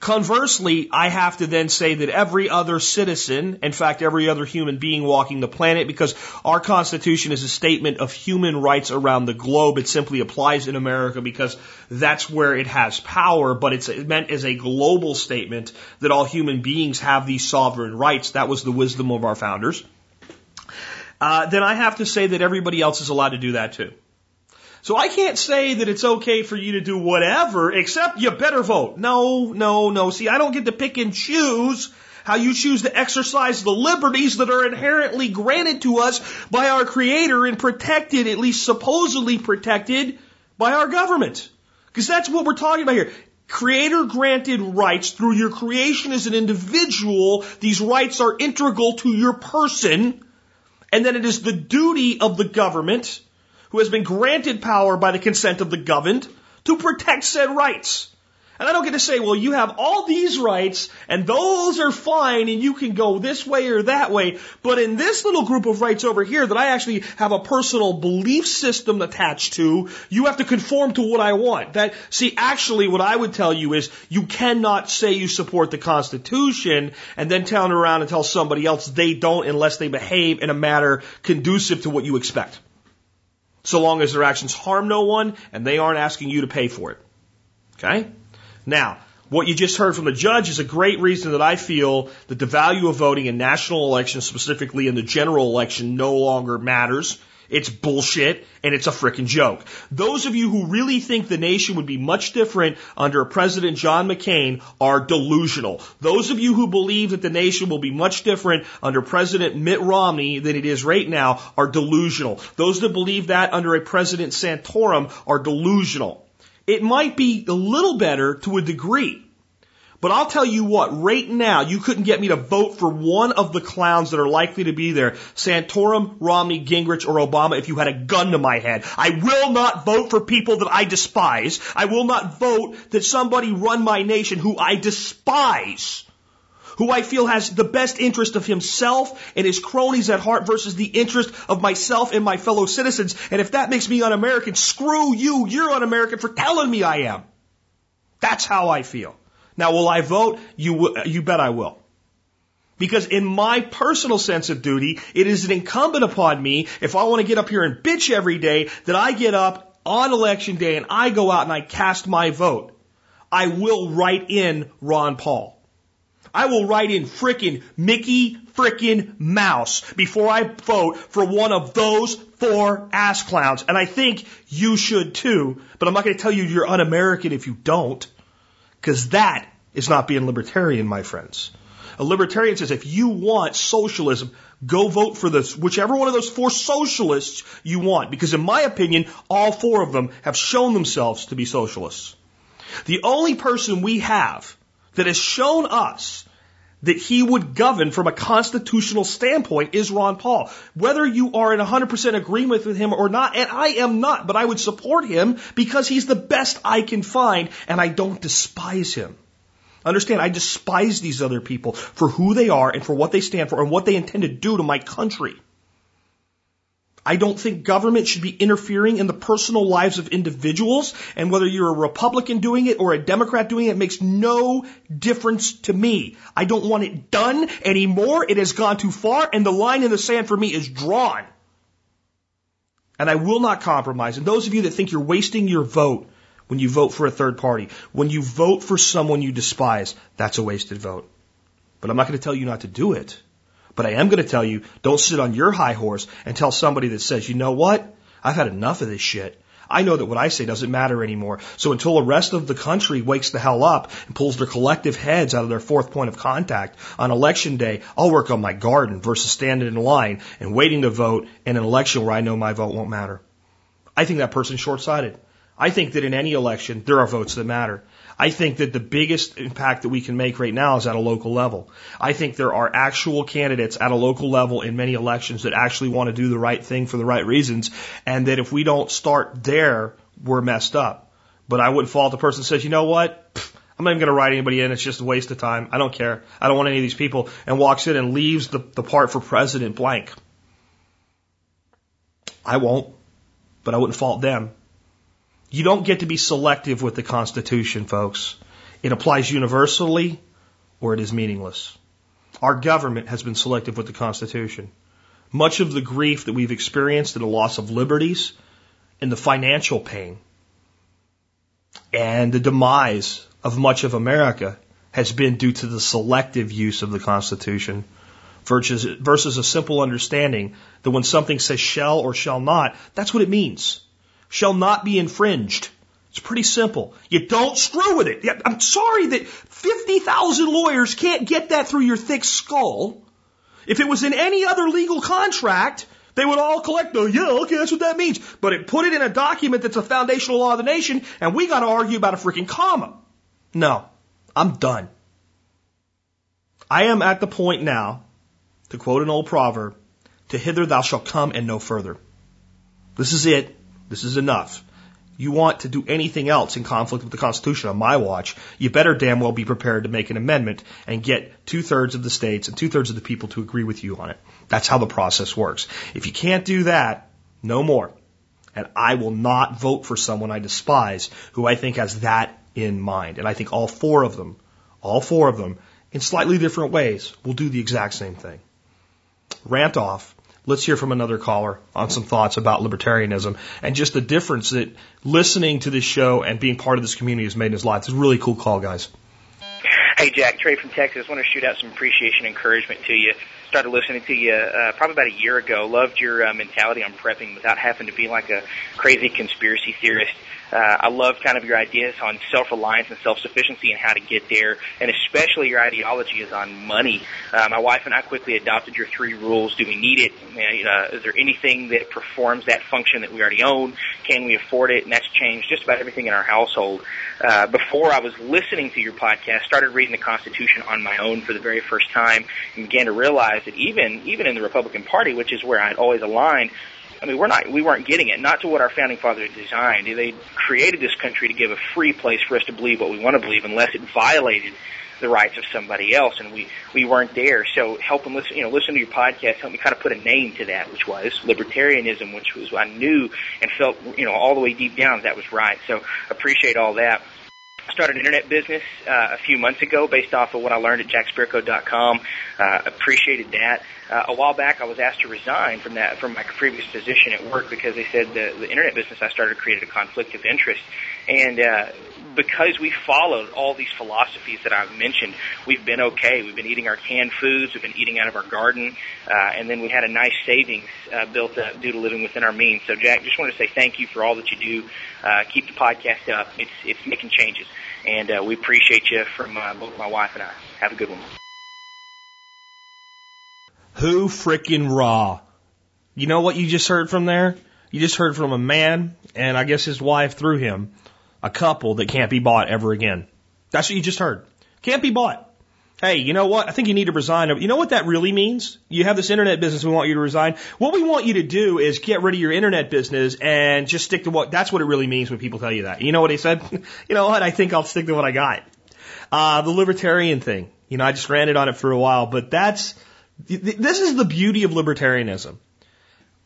Conversely, I have to then say that every other citizen, in fact, every other human being walking the planet, because our Constitution is a statement of human rights around the globe. It simply applies in America because that's where it has power, but it's meant as a global statement that all human beings have these sovereign rights. That was the wisdom of our founders. Uh, then I have to say that everybody else is allowed to do that too. So I can't say that it's okay for you to do whatever, except you better vote. No, no, no. See, I don't get to pick and choose how you choose to exercise the liberties that are inherently granted to us by our Creator and protected, at least supposedly protected, by our government. Because that's what we're talking about here. Creator granted rights through your creation as an individual. These rights are integral to your person. And then it is the duty of the government who has been granted power by the consent of the governed to protect said rights. And I don't get to say, well, you have all these rights and those are fine and you can go this way or that way. But in this little group of rights over here that I actually have a personal belief system attached to, you have to conform to what I want. That, see, actually what I would tell you is you cannot say you support the Constitution and then turn around and tell somebody else they don't unless they behave in a manner conducive to what you expect so long as their actions harm no one and they aren't asking you to pay for it. Okay? Now, what you just heard from the judge is a great reason that I feel that the value of voting in national elections, specifically in the general election, no longer matters. It's bullshit and it's a frickin' joke. Those of you who really think the nation would be much different under President John McCain are delusional. Those of you who believe that the nation will be much different under President Mitt Romney than it is right now are delusional. Those that believe that under a President Santorum are delusional. It might be a little better to a degree. But I'll tell you what, right now, you couldn't get me to vote for one of the clowns that are likely to be there, Santorum, Romney, Gingrich, or Obama, if you had a gun to my head. I will not vote for people that I despise. I will not vote that somebody run my nation who I despise. Who I feel has the best interest of himself and his cronies at heart versus the interest of myself and my fellow citizens. And if that makes me un-American, screw you, you're un-American for telling me I am. That's how I feel. Now, will I vote? You, you bet I will. Because in my personal sense of duty, it is an incumbent upon me, if I want to get up here and bitch every day, that I get up on election day and I go out and I cast my vote. I will write in Ron Paul. I will write in frickin' Mickey frickin' Mouse before I vote for one of those four ass clowns. And I think you should too, but I'm not going to tell you you're un-American if you don't. Because that is not being libertarian, my friends. A libertarian says if you want socialism, go vote for this, whichever one of those four socialists you want. Because in my opinion, all four of them have shown themselves to be socialists. The only person we have that has shown us that he would govern from a constitutional standpoint is Ron Paul. Whether you are in 100% agreement with him or not, and I am not, but I would support him because he's the best I can find and I don't despise him. Understand, I despise these other people for who they are and for what they stand for and what they intend to do to my country. I don't think government should be interfering in the personal lives of individuals. And whether you're a Republican doing it or a Democrat doing it makes no difference to me. I don't want it done anymore. It has gone too far and the line in the sand for me is drawn. And I will not compromise. And those of you that think you're wasting your vote when you vote for a third party, when you vote for someone you despise, that's a wasted vote. But I'm not going to tell you not to do it. But I am going to tell you, don't sit on your high horse and tell somebody that says, you know what? I've had enough of this shit. I know that what I say doesn't matter anymore. So until the rest of the country wakes the hell up and pulls their collective heads out of their fourth point of contact on election day, I'll work on my garden versus standing in line and waiting to vote in an election where I know my vote won't matter. I think that person's short sighted. I think that in any election, there are votes that matter. I think that the biggest impact that we can make right now is at a local level. I think there are actual candidates at a local level in many elections that actually want to do the right thing for the right reasons, and that if we don't start there, we're messed up. But I wouldn't fault the person says, you know what? Pfft, I'm not even going to write anybody in. It's just a waste of time. I don't care. I don't want any of these people. And walks in and leaves the, the part for president blank. I won't, but I wouldn't fault them. You don't get to be selective with the Constitution, folks. It applies universally or it is meaningless. Our government has been selective with the Constitution. Much of the grief that we've experienced and the loss of liberties and the financial pain and the demise of much of America has been due to the selective use of the Constitution versus, versus a simple understanding that when something says shall or shall not, that's what it means shall not be infringed. It's pretty simple. You don't screw with it. I'm sorry that 50,000 lawyers can't get that through your thick skull. If it was in any other legal contract, they would all collect the, yeah, okay, that's what that means. But it put it in a document that's a foundational law of the nation, and we gotta argue about a freaking comma. No. I'm done. I am at the point now, to quote an old proverb, to hither thou shalt come and no further. This is it. This is enough. You want to do anything else in conflict with the Constitution on my watch, you better damn well be prepared to make an amendment and get two thirds of the states and two thirds of the people to agree with you on it. That's how the process works. If you can't do that, no more. And I will not vote for someone I despise who I think has that in mind. And I think all four of them, all four of them, in slightly different ways, will do the exact same thing. Rant off. Let's hear from another caller on some thoughts about libertarianism and just the difference that listening to this show and being part of this community has made in his life. It's a really cool call, guys. Hey, Jack, Trey from Texas. Want to shoot out some appreciation and encouragement to you. Started listening to you uh, probably about a year ago. Loved your uh, mentality on prepping without having to be like a crazy conspiracy theorist. Uh, I love kind of your ideas on self-reliance and self-sufficiency and how to get there, and especially your ideology is on money. Uh, my wife and I quickly adopted your three rules. Do we need it? Uh, is there anything that performs that function that we already own? Can we afford it? And that's changed just about everything in our household. Uh, before I was listening to your podcast, started reading the Constitution on my own for the very first time, and began to realize that even even in the Republican Party, which is where I'd always aligned, I mean, we're not, we weren't getting it, not to what our founding fathers designed. They created this country to give a free place for us to believe what we want to believe unless it violated the rights of somebody else, and we we weren't there. So help them listen, you know, listen to your podcast, help me kind of put a name to that, which was libertarianism, which was I knew and felt, you know, all the way deep down that was right. So appreciate all that started an internet business uh, a few months ago based off of what I learned at jackspirko.com. Uh, appreciated that. Uh, a while back, I was asked to resign from that from my previous position at work because they said the, the internet business I started created a conflict of interest, and uh, because we followed all these philosophies that I've mentioned, we've been okay. We've been eating our canned foods, we've been eating out of our garden, uh, and then we had a nice savings uh, built up due to living within our means. So, Jack, just want to say thank you for all that you do. Uh, keep the podcast up. It's it's making changes, and uh, we appreciate you from uh, both my wife and I. Have a good one. Who frickin' raw? You know what you just heard from there? You just heard from a man, and I guess his wife through him, a couple that can't be bought ever again. That's what you just heard. Can't be bought. Hey, you know what? I think you need to resign. You know what that really means? You have this internet business. We want you to resign. What we want you to do is get rid of your internet business and just stick to what, that's what it really means when people tell you that. You know what he said? [laughs] you know what? I think I'll stick to what I got. Uh, the libertarian thing. You know, I just ranted on it for a while, but that's, this is the beauty of libertarianism.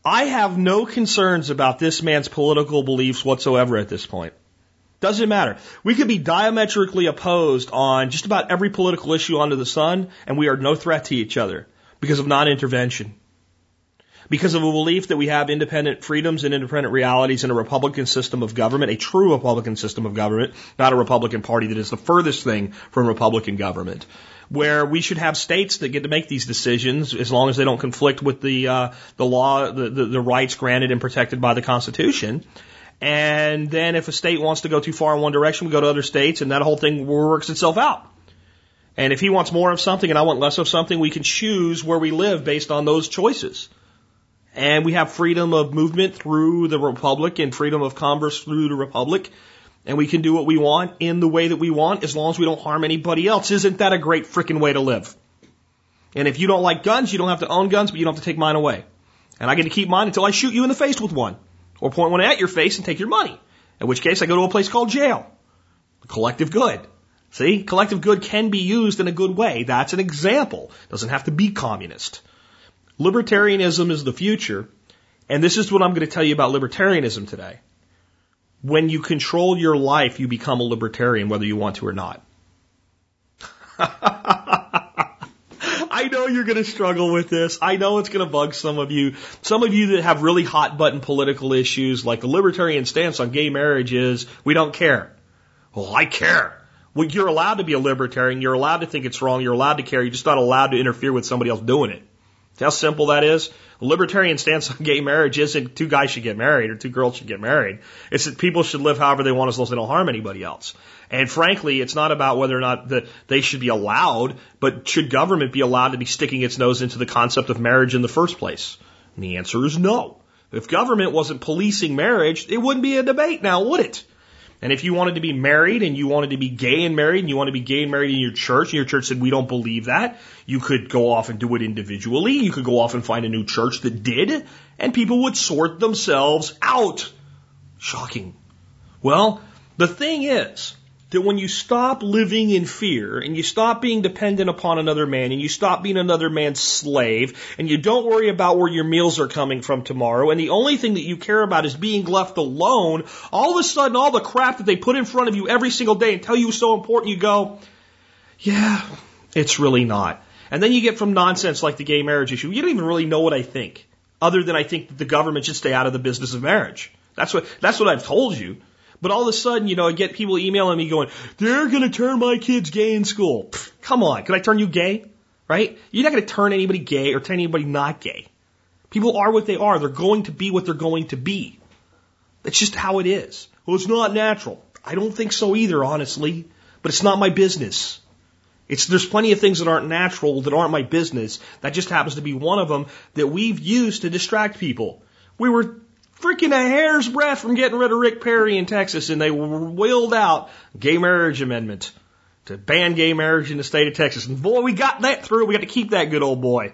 I have no concerns about this man's political beliefs whatsoever at this point. Doesn't matter. We could be diametrically opposed on just about every political issue under the sun, and we are no threat to each other because of non-intervention. Because of a belief that we have independent freedoms and independent realities in a Republican system of government, a true Republican system of government, not a Republican Party that is the furthest thing from Republican government where we should have states that get to make these decisions as long as they don't conflict with the uh, the law, the, the, the rights granted and protected by the Constitution. And then if a state wants to go too far in one direction, we go to other states, and that whole thing works itself out. And if he wants more of something and I want less of something, we can choose where we live based on those choices. And we have freedom of movement through the Republic and freedom of commerce through the Republic. And we can do what we want in the way that we want as long as we don't harm anybody else. Isn't that a great freaking way to live? And if you don't like guns, you don't have to own guns, but you don't have to take mine away. And I get to keep mine until I shoot you in the face with one. Or point one at your face and take your money. In which case I go to a place called jail. Collective good. See, collective good can be used in a good way. That's an example. Doesn't have to be communist. Libertarianism is the future. And this is what I'm going to tell you about libertarianism today. When you control your life, you become a libertarian, whether you want to or not. [laughs] I know you're going to struggle with this. I know it's going to bug some of you. Some of you that have really hot button political issues, like the libertarian stance on gay marriage is, we don't care. Well, I care. Well, you're allowed to be a libertarian. You're allowed to think it's wrong. You're allowed to care. You're just not allowed to interfere with somebody else doing it. See how simple that is? A libertarian stance [laughs] on gay marriage isn't two guys should get married or two girls should get married. It's that people should live however they want as long as they don't harm anybody else. And frankly, it's not about whether or not the, they should be allowed, but should government be allowed to be sticking its nose into the concept of marriage in the first place? And the answer is no. If government wasn't policing marriage, it wouldn't be a debate now, would it? And if you wanted to be married and you wanted to be gay and married and you want to be gay and married in your church and your church said, we don't believe that, you could go off and do it individually. You could go off and find a new church that did and people would sort themselves out. Shocking. Well, the thing is, that when you stop living in fear and you stop being dependent upon another man and you stop being another man's slave and you don't worry about where your meals are coming from tomorrow and the only thing that you care about is being left alone, all of a sudden all the crap that they put in front of you every single day and tell you is so important, you go, yeah, it's really not. And then you get from nonsense like the gay marriage issue. You don't even really know what I think, other than I think that the government should stay out of the business of marriage. That's what that's what I've told you. But all of a sudden, you know, I get people emailing me going, they're going to turn my kids gay in school. Pfft, come on, can I turn you gay? Right? You're not going to turn anybody gay or turn anybody not gay. People are what they are. They're going to be what they're going to be. That's just how it is. Well, it's not natural. I don't think so either, honestly. But it's not my business. It's, there's plenty of things that aren't natural that aren't my business. That just happens to be one of them that we've used to distract people. We were freaking a hair's breadth from getting rid of Rick Perry in Texas, and they wheeled out gay marriage amendment to ban gay marriage in the state of Texas. And boy, we got that through. We got to keep that good old boy.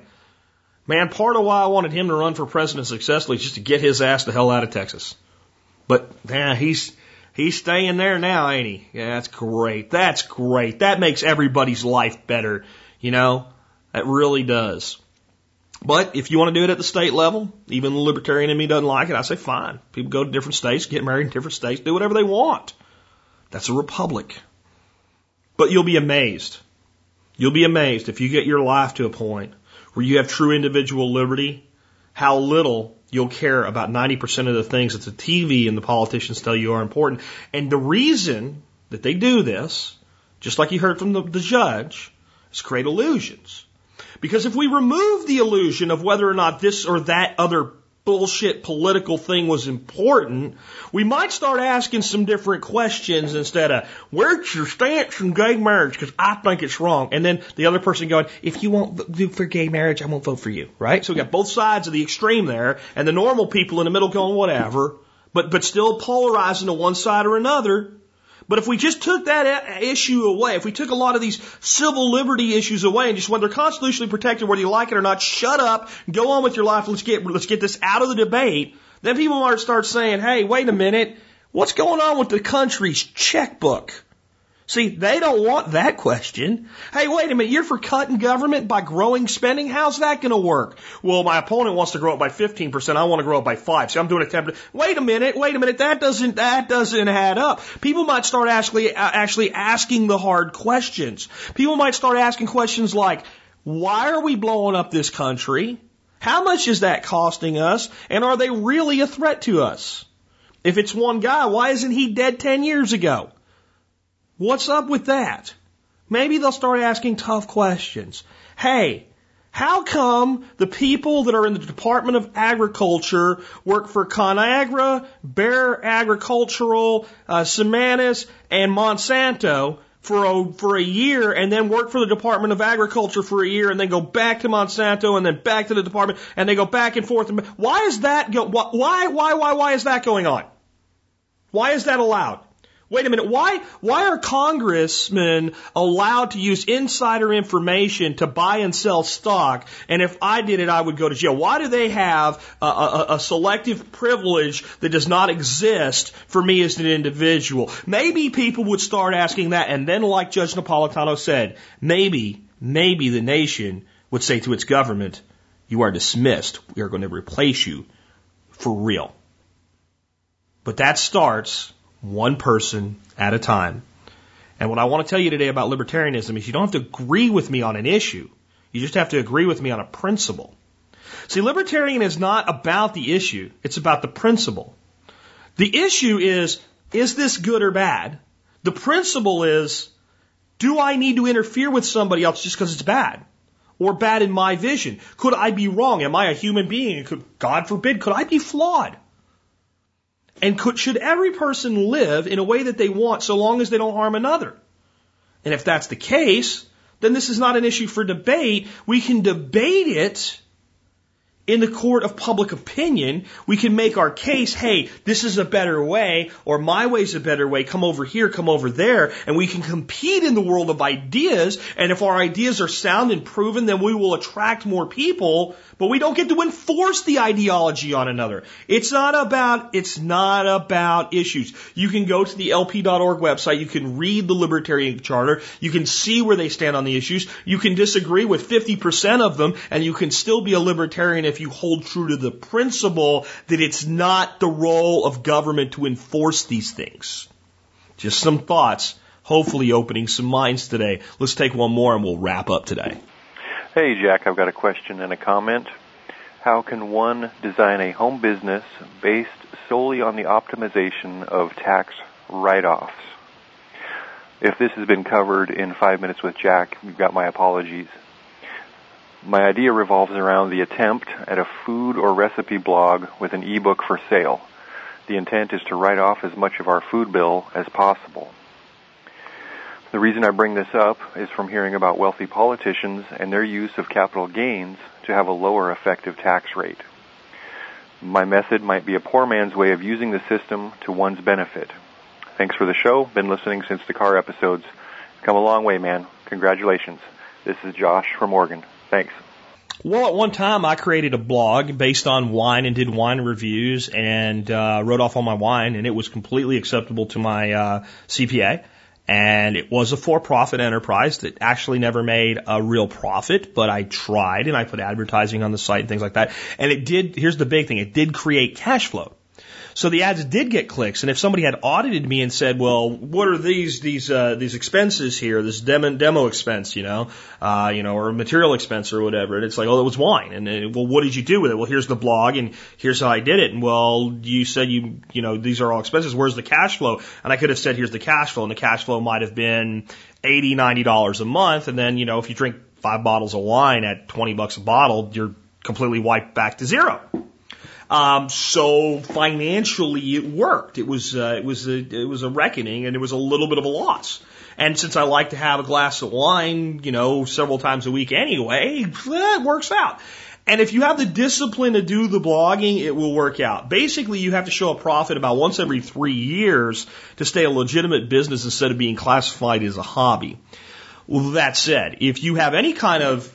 Man, part of why I wanted him to run for president successfully is just to get his ass the hell out of Texas. But yeah, he's he's staying there now, ain't he? Yeah, that's great. That's great. That makes everybody's life better. You know, that really does. But if you want to do it at the state level, even the libertarian in me doesn't like it, I say fine. People go to different states, get married in different states, do whatever they want. That's a republic. But you'll be amazed. You'll be amazed if you get your life to a point where you have true individual liberty, how little you'll care about 90% of the things that the TV and the politicians tell you are important. And the reason that they do this, just like you heard from the, the judge, is create illusions. Because if we remove the illusion of whether or not this or that other bullshit political thing was important, we might start asking some different questions instead of, where's your stance on gay marriage? Because I think it's wrong. And then the other person going, if you won't vote for gay marriage, I won't vote for you. Right? So we got both sides of the extreme there, and the normal people in the middle going, whatever, but, but still polarizing to one side or another. But if we just took that issue away, if we took a lot of these civil liberty issues away and just went, they're constitutionally protected whether you like it or not, shut up, go on with your life, let's get, let's get this out of the debate, then people might start saying, hey, wait a minute, what's going on with the country's checkbook? See, they don't want that question. Hey, wait a minute, you're for cutting government by growing spending? How's that going to work? Well, my opponent wants to grow it by 15%. I want to grow it by 5. See, I'm doing a 10%. Wait a minute, wait a minute, that doesn't, that doesn't add up. People might start actually, uh, actually asking the hard questions. People might start asking questions like, why are we blowing up this country? How much is that costing us? And are they really a threat to us? If it's one guy, why isn't he dead 10 years ago? What's up with that? Maybe they'll start asking tough questions. Hey, how come the people that are in the Department of Agriculture work for ConAgra, Bayer Agricultural, uh, Seminis, and Monsanto for a, for a year and then work for the Department of Agriculture for a year and then go back to Monsanto and then back to the department and they go back and forth. Why is that go, why, why, why, why is that going on? Why is that allowed? Wait a minute. Why, why are congressmen allowed to use insider information to buy and sell stock? And if I did it, I would go to jail. Why do they have a, a, a selective privilege that does not exist for me as an individual? Maybe people would start asking that. And then like Judge Napolitano said, maybe, maybe the nation would say to its government, you are dismissed. We are going to replace you for real. But that starts one person at a time. And what I want to tell you today about libertarianism is you don't have to agree with me on an issue. You just have to agree with me on a principle. See, libertarian is not about the issue. It's about the principle. The issue is, is this good or bad? The principle is, do I need to interfere with somebody else just because it's bad? Or bad in my vision? Could I be wrong? Am I a human being? Could, God forbid, could I be flawed? And could, should every person live in a way that they want so long as they don't harm another? And if that's the case, then this is not an issue for debate. We can debate it in the court of public opinion, we can make our case, hey, this is a better way, or my way's a better way, come over here, come over there, and we can compete in the world of ideas, and if our ideas are sound and proven, then we will attract more people, but we don't get to enforce the ideology on another. It's not about, it's not about issues. You can go to the LP.org website, you can read the Libertarian Charter, you can see where they stand on the issues, you can disagree with 50% of them, and you can still be a libertarian if you hold true to the principle that it's not the role of government to enforce these things. Just some thoughts, hopefully opening some minds today. Let's take one more and we'll wrap up today. Hey, Jack, I've got a question and a comment. How can one design a home business based solely on the optimization of tax write-offs? If this has been covered in five minutes with Jack, you've got my apologies. My idea revolves around the attempt at a food or recipe blog with an ebook for sale. The intent is to write off as much of our food bill as possible. The reason I bring this up is from hearing about wealthy politicians and their use of capital gains to have a lower effective tax rate. My method might be a poor man's way of using the system to one's benefit. Thanks for the show. Been listening since the car episodes. Come a long way, man. Congratulations. This is Josh from Oregon. Thanks. Well, at one time I created a blog based on wine and did wine reviews and uh, wrote off all my wine, and it was completely acceptable to my uh, CPA. And it was a for-profit enterprise that actually never made a real profit, but I tried and I put advertising on the site and things like that. And it did, here's the big thing, it did create cash flow. So the ads did get clicks, and if somebody had audited me and said, "Well, what are these these uh, these expenses here? This demo, demo expense, you know, uh, you know, or material expense or whatever," and it's like, "Oh, it was wine." And then, well, what did you do with it? Well, here's the blog, and here's how I did it. And well, you said you you know these are all expenses. Where's the cash flow? And I could have said, "Here's the cash flow," and the cash flow might have been eighty, ninety dollars a month. And then you know if you drink five bottles of wine at twenty bucks a bottle, you're completely wiped back to zero. Um, so financially, it worked. It was uh, it was a, it was a reckoning, and it was a little bit of a loss. And since I like to have a glass of wine, you know, several times a week anyway, it works out. And if you have the discipline to do the blogging, it will work out. Basically, you have to show a profit about once every three years to stay a legitimate business instead of being classified as a hobby. Well, that said, if you have any kind of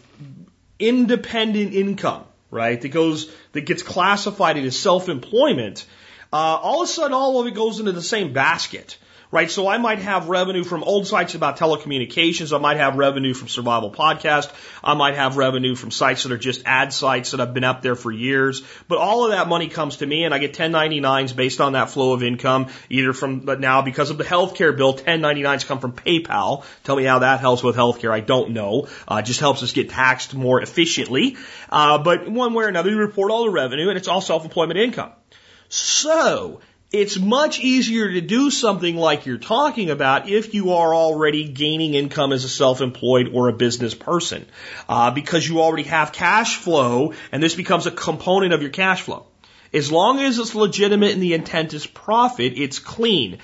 independent income, right? That goes, that gets classified as self-employment. Uh, all of a sudden, all of it goes into the same basket right? So I might have revenue from old sites about telecommunications. I might have revenue from Survival Podcast. I might have revenue from sites that are just ad sites that I've been up there for years. But all of that money comes to me and I get 1099s based on that flow of income, either from, but now because of the healthcare bill, 1099s come from PayPal. Tell me how that helps with healthcare. I don't know. Uh, just helps us get taxed more efficiently. Uh, but one way or another, you report all the revenue and it's all self-employment income. So, it's much easier to do something like you're talking about if you are already gaining income as a self-employed or a business person, uh, because you already have cash flow, and this becomes a component of your cash flow. As long as it's legitimate and the intent is profit, it's clean.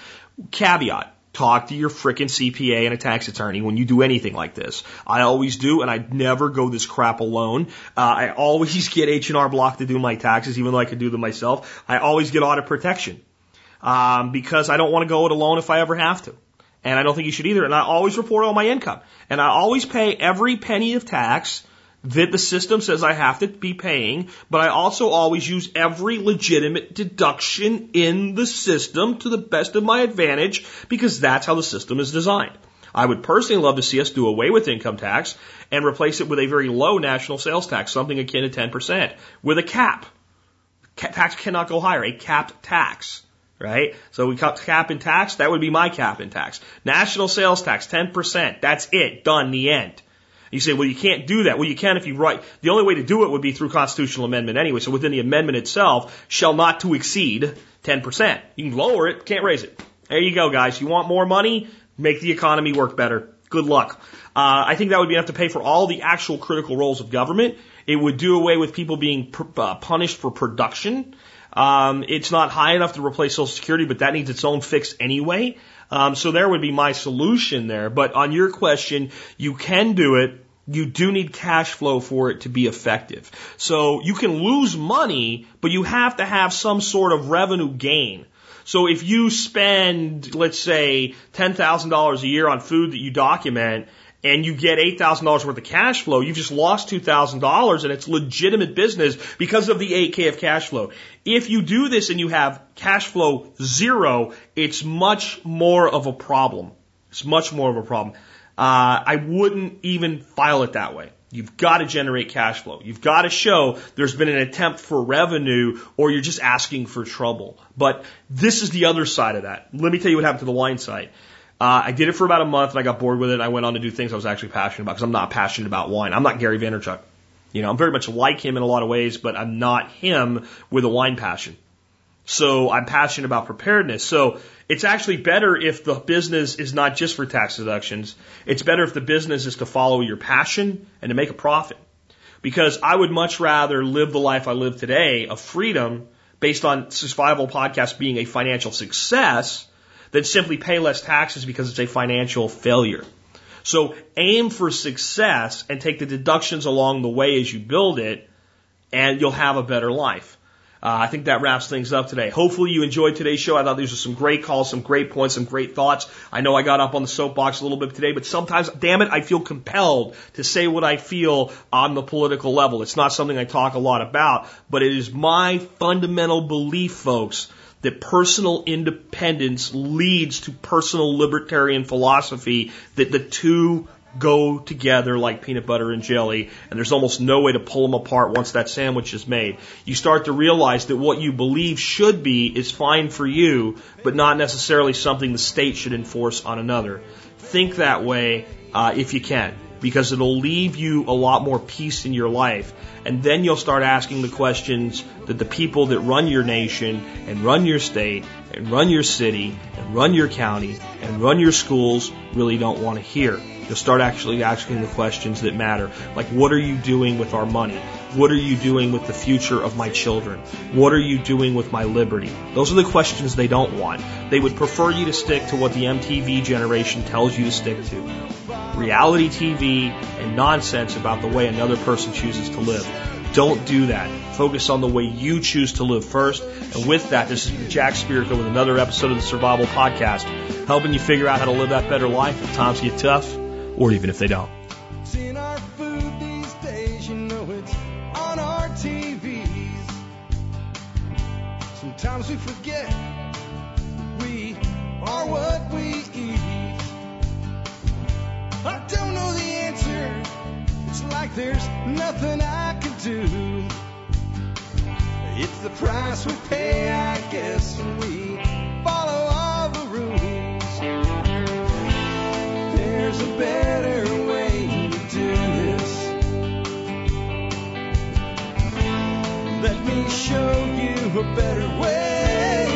Caveat. talk to your frickin' CPA and a tax attorney when you do anything like this. I always do, and I never go this crap alone. Uh, I always [laughs] get H&R Block to do my taxes, even though I can do them myself. I always get audit protection um, because I don't want to go it alone if I ever have to. And I don't think you should either. And I always report all my income. And I always pay every penny of tax that the system says I have to be paying, but I also always use every legitimate deduction in the system to the best of my advantage because that's how the system is designed. I would personally love to see us do away with income tax and replace it with a very low national sales tax, something akin to 10%, with a cap. Tax cannot go higher, a capped tax right? So we cut cap in tax, that would be my cap in tax. National sales tax, 10%. That's it. Done. The end. You say, well, you can't do that. Well, you can if you write. The only way to do it would be through constitutional amendment anyway. So within the amendment itself, shall not to exceed 10%. You can lower it, can't raise it. There you go, guys. You want more money? Make the economy work better. Good luck. Uh, I think that would be enough to pay for all the actual critical roles of government. It would do away with people being pr- uh, punished for production. Um, it's not high enough to replace Social Security, but that needs its own fix anyway. Um, so there would be my solution there. But on your question, you can do it. You do need cash flow for it to be effective. So you can lose money, but you have to have some sort of revenue gain. So if you spend, let's say, $10,000 a year on food that you document and you get $8,000 worth of cash flow, you've just lost $2,000 and it's legitimate business because of the 8K of cash flow. If you do this and you have cash flow zero, it's much more of a problem. It's much more of a problem. Uh, I wouldn't even file it that way. You've got to generate cash flow. You've got to show there's been an attempt for revenue or you're just asking for trouble. But this is the other side of that. Let me tell you what happened to the wine site. Uh, I did it for about a month and I got bored with it. And I went on to do things I was actually passionate about because I'm not passionate about wine. I'm not Gary Vaynerchuk. You know, I'm very much like him in a lot of ways, but I'm not him with a wine passion. So I'm passionate about preparedness. So it's actually better if the business is not just for tax deductions. It's better if the business is to follow your passion and to make a profit. Because I would much rather live the life I live today of freedom based on Survival Podcast being a financial success than simply pay less taxes because it's a financial failure. So aim for success and take the deductions along the way as you build it, and you'll have a better life. Uh, I think that wraps things up today. Hopefully you enjoyed today's show. I thought these were some great calls, some great points, some great thoughts. I know I got up on the soapbox a little bit today, but sometimes, damn it, I feel compelled to say what I feel on the political level. It's not something I talk a lot about, but it is my fundamental belief, folks, that personal independence leads to personal libertarian philosophy, that the two go together like peanut butter and jelly, and there's almost no way to pull them apart once that sandwich is made. You start to realize that what you believe should be is fine for you, but not necessarily something the state should enforce on another. Think that way uh, if you can because it'll leave you a lot more peace in your life. And then you'll start asking the questions that the people that run your nation and run your state and run your city and run your county and run your schools really don't want to hear. You'll start actually asking the questions that matter. Like, what are you doing with our money? What are you doing with the future of my children? What are you doing with my liberty? Those are the questions they don't want. They would prefer you to stick to what the MTV generation tells you to stick to. Reality TV and nonsense about the way another person chooses to live. Don't do that. Focus on the way you choose to live first. And with that, this is Jack Spirko with another episode of the Survival Podcast, helping you figure out how to live that better life if times get tough, or even if they don't. Sometimes we forget we are what we eat. I don't know the answer. It's like there's nothing I can do. It's the price we pay, I guess, when we follow all the rules. There's a better me show you a better way.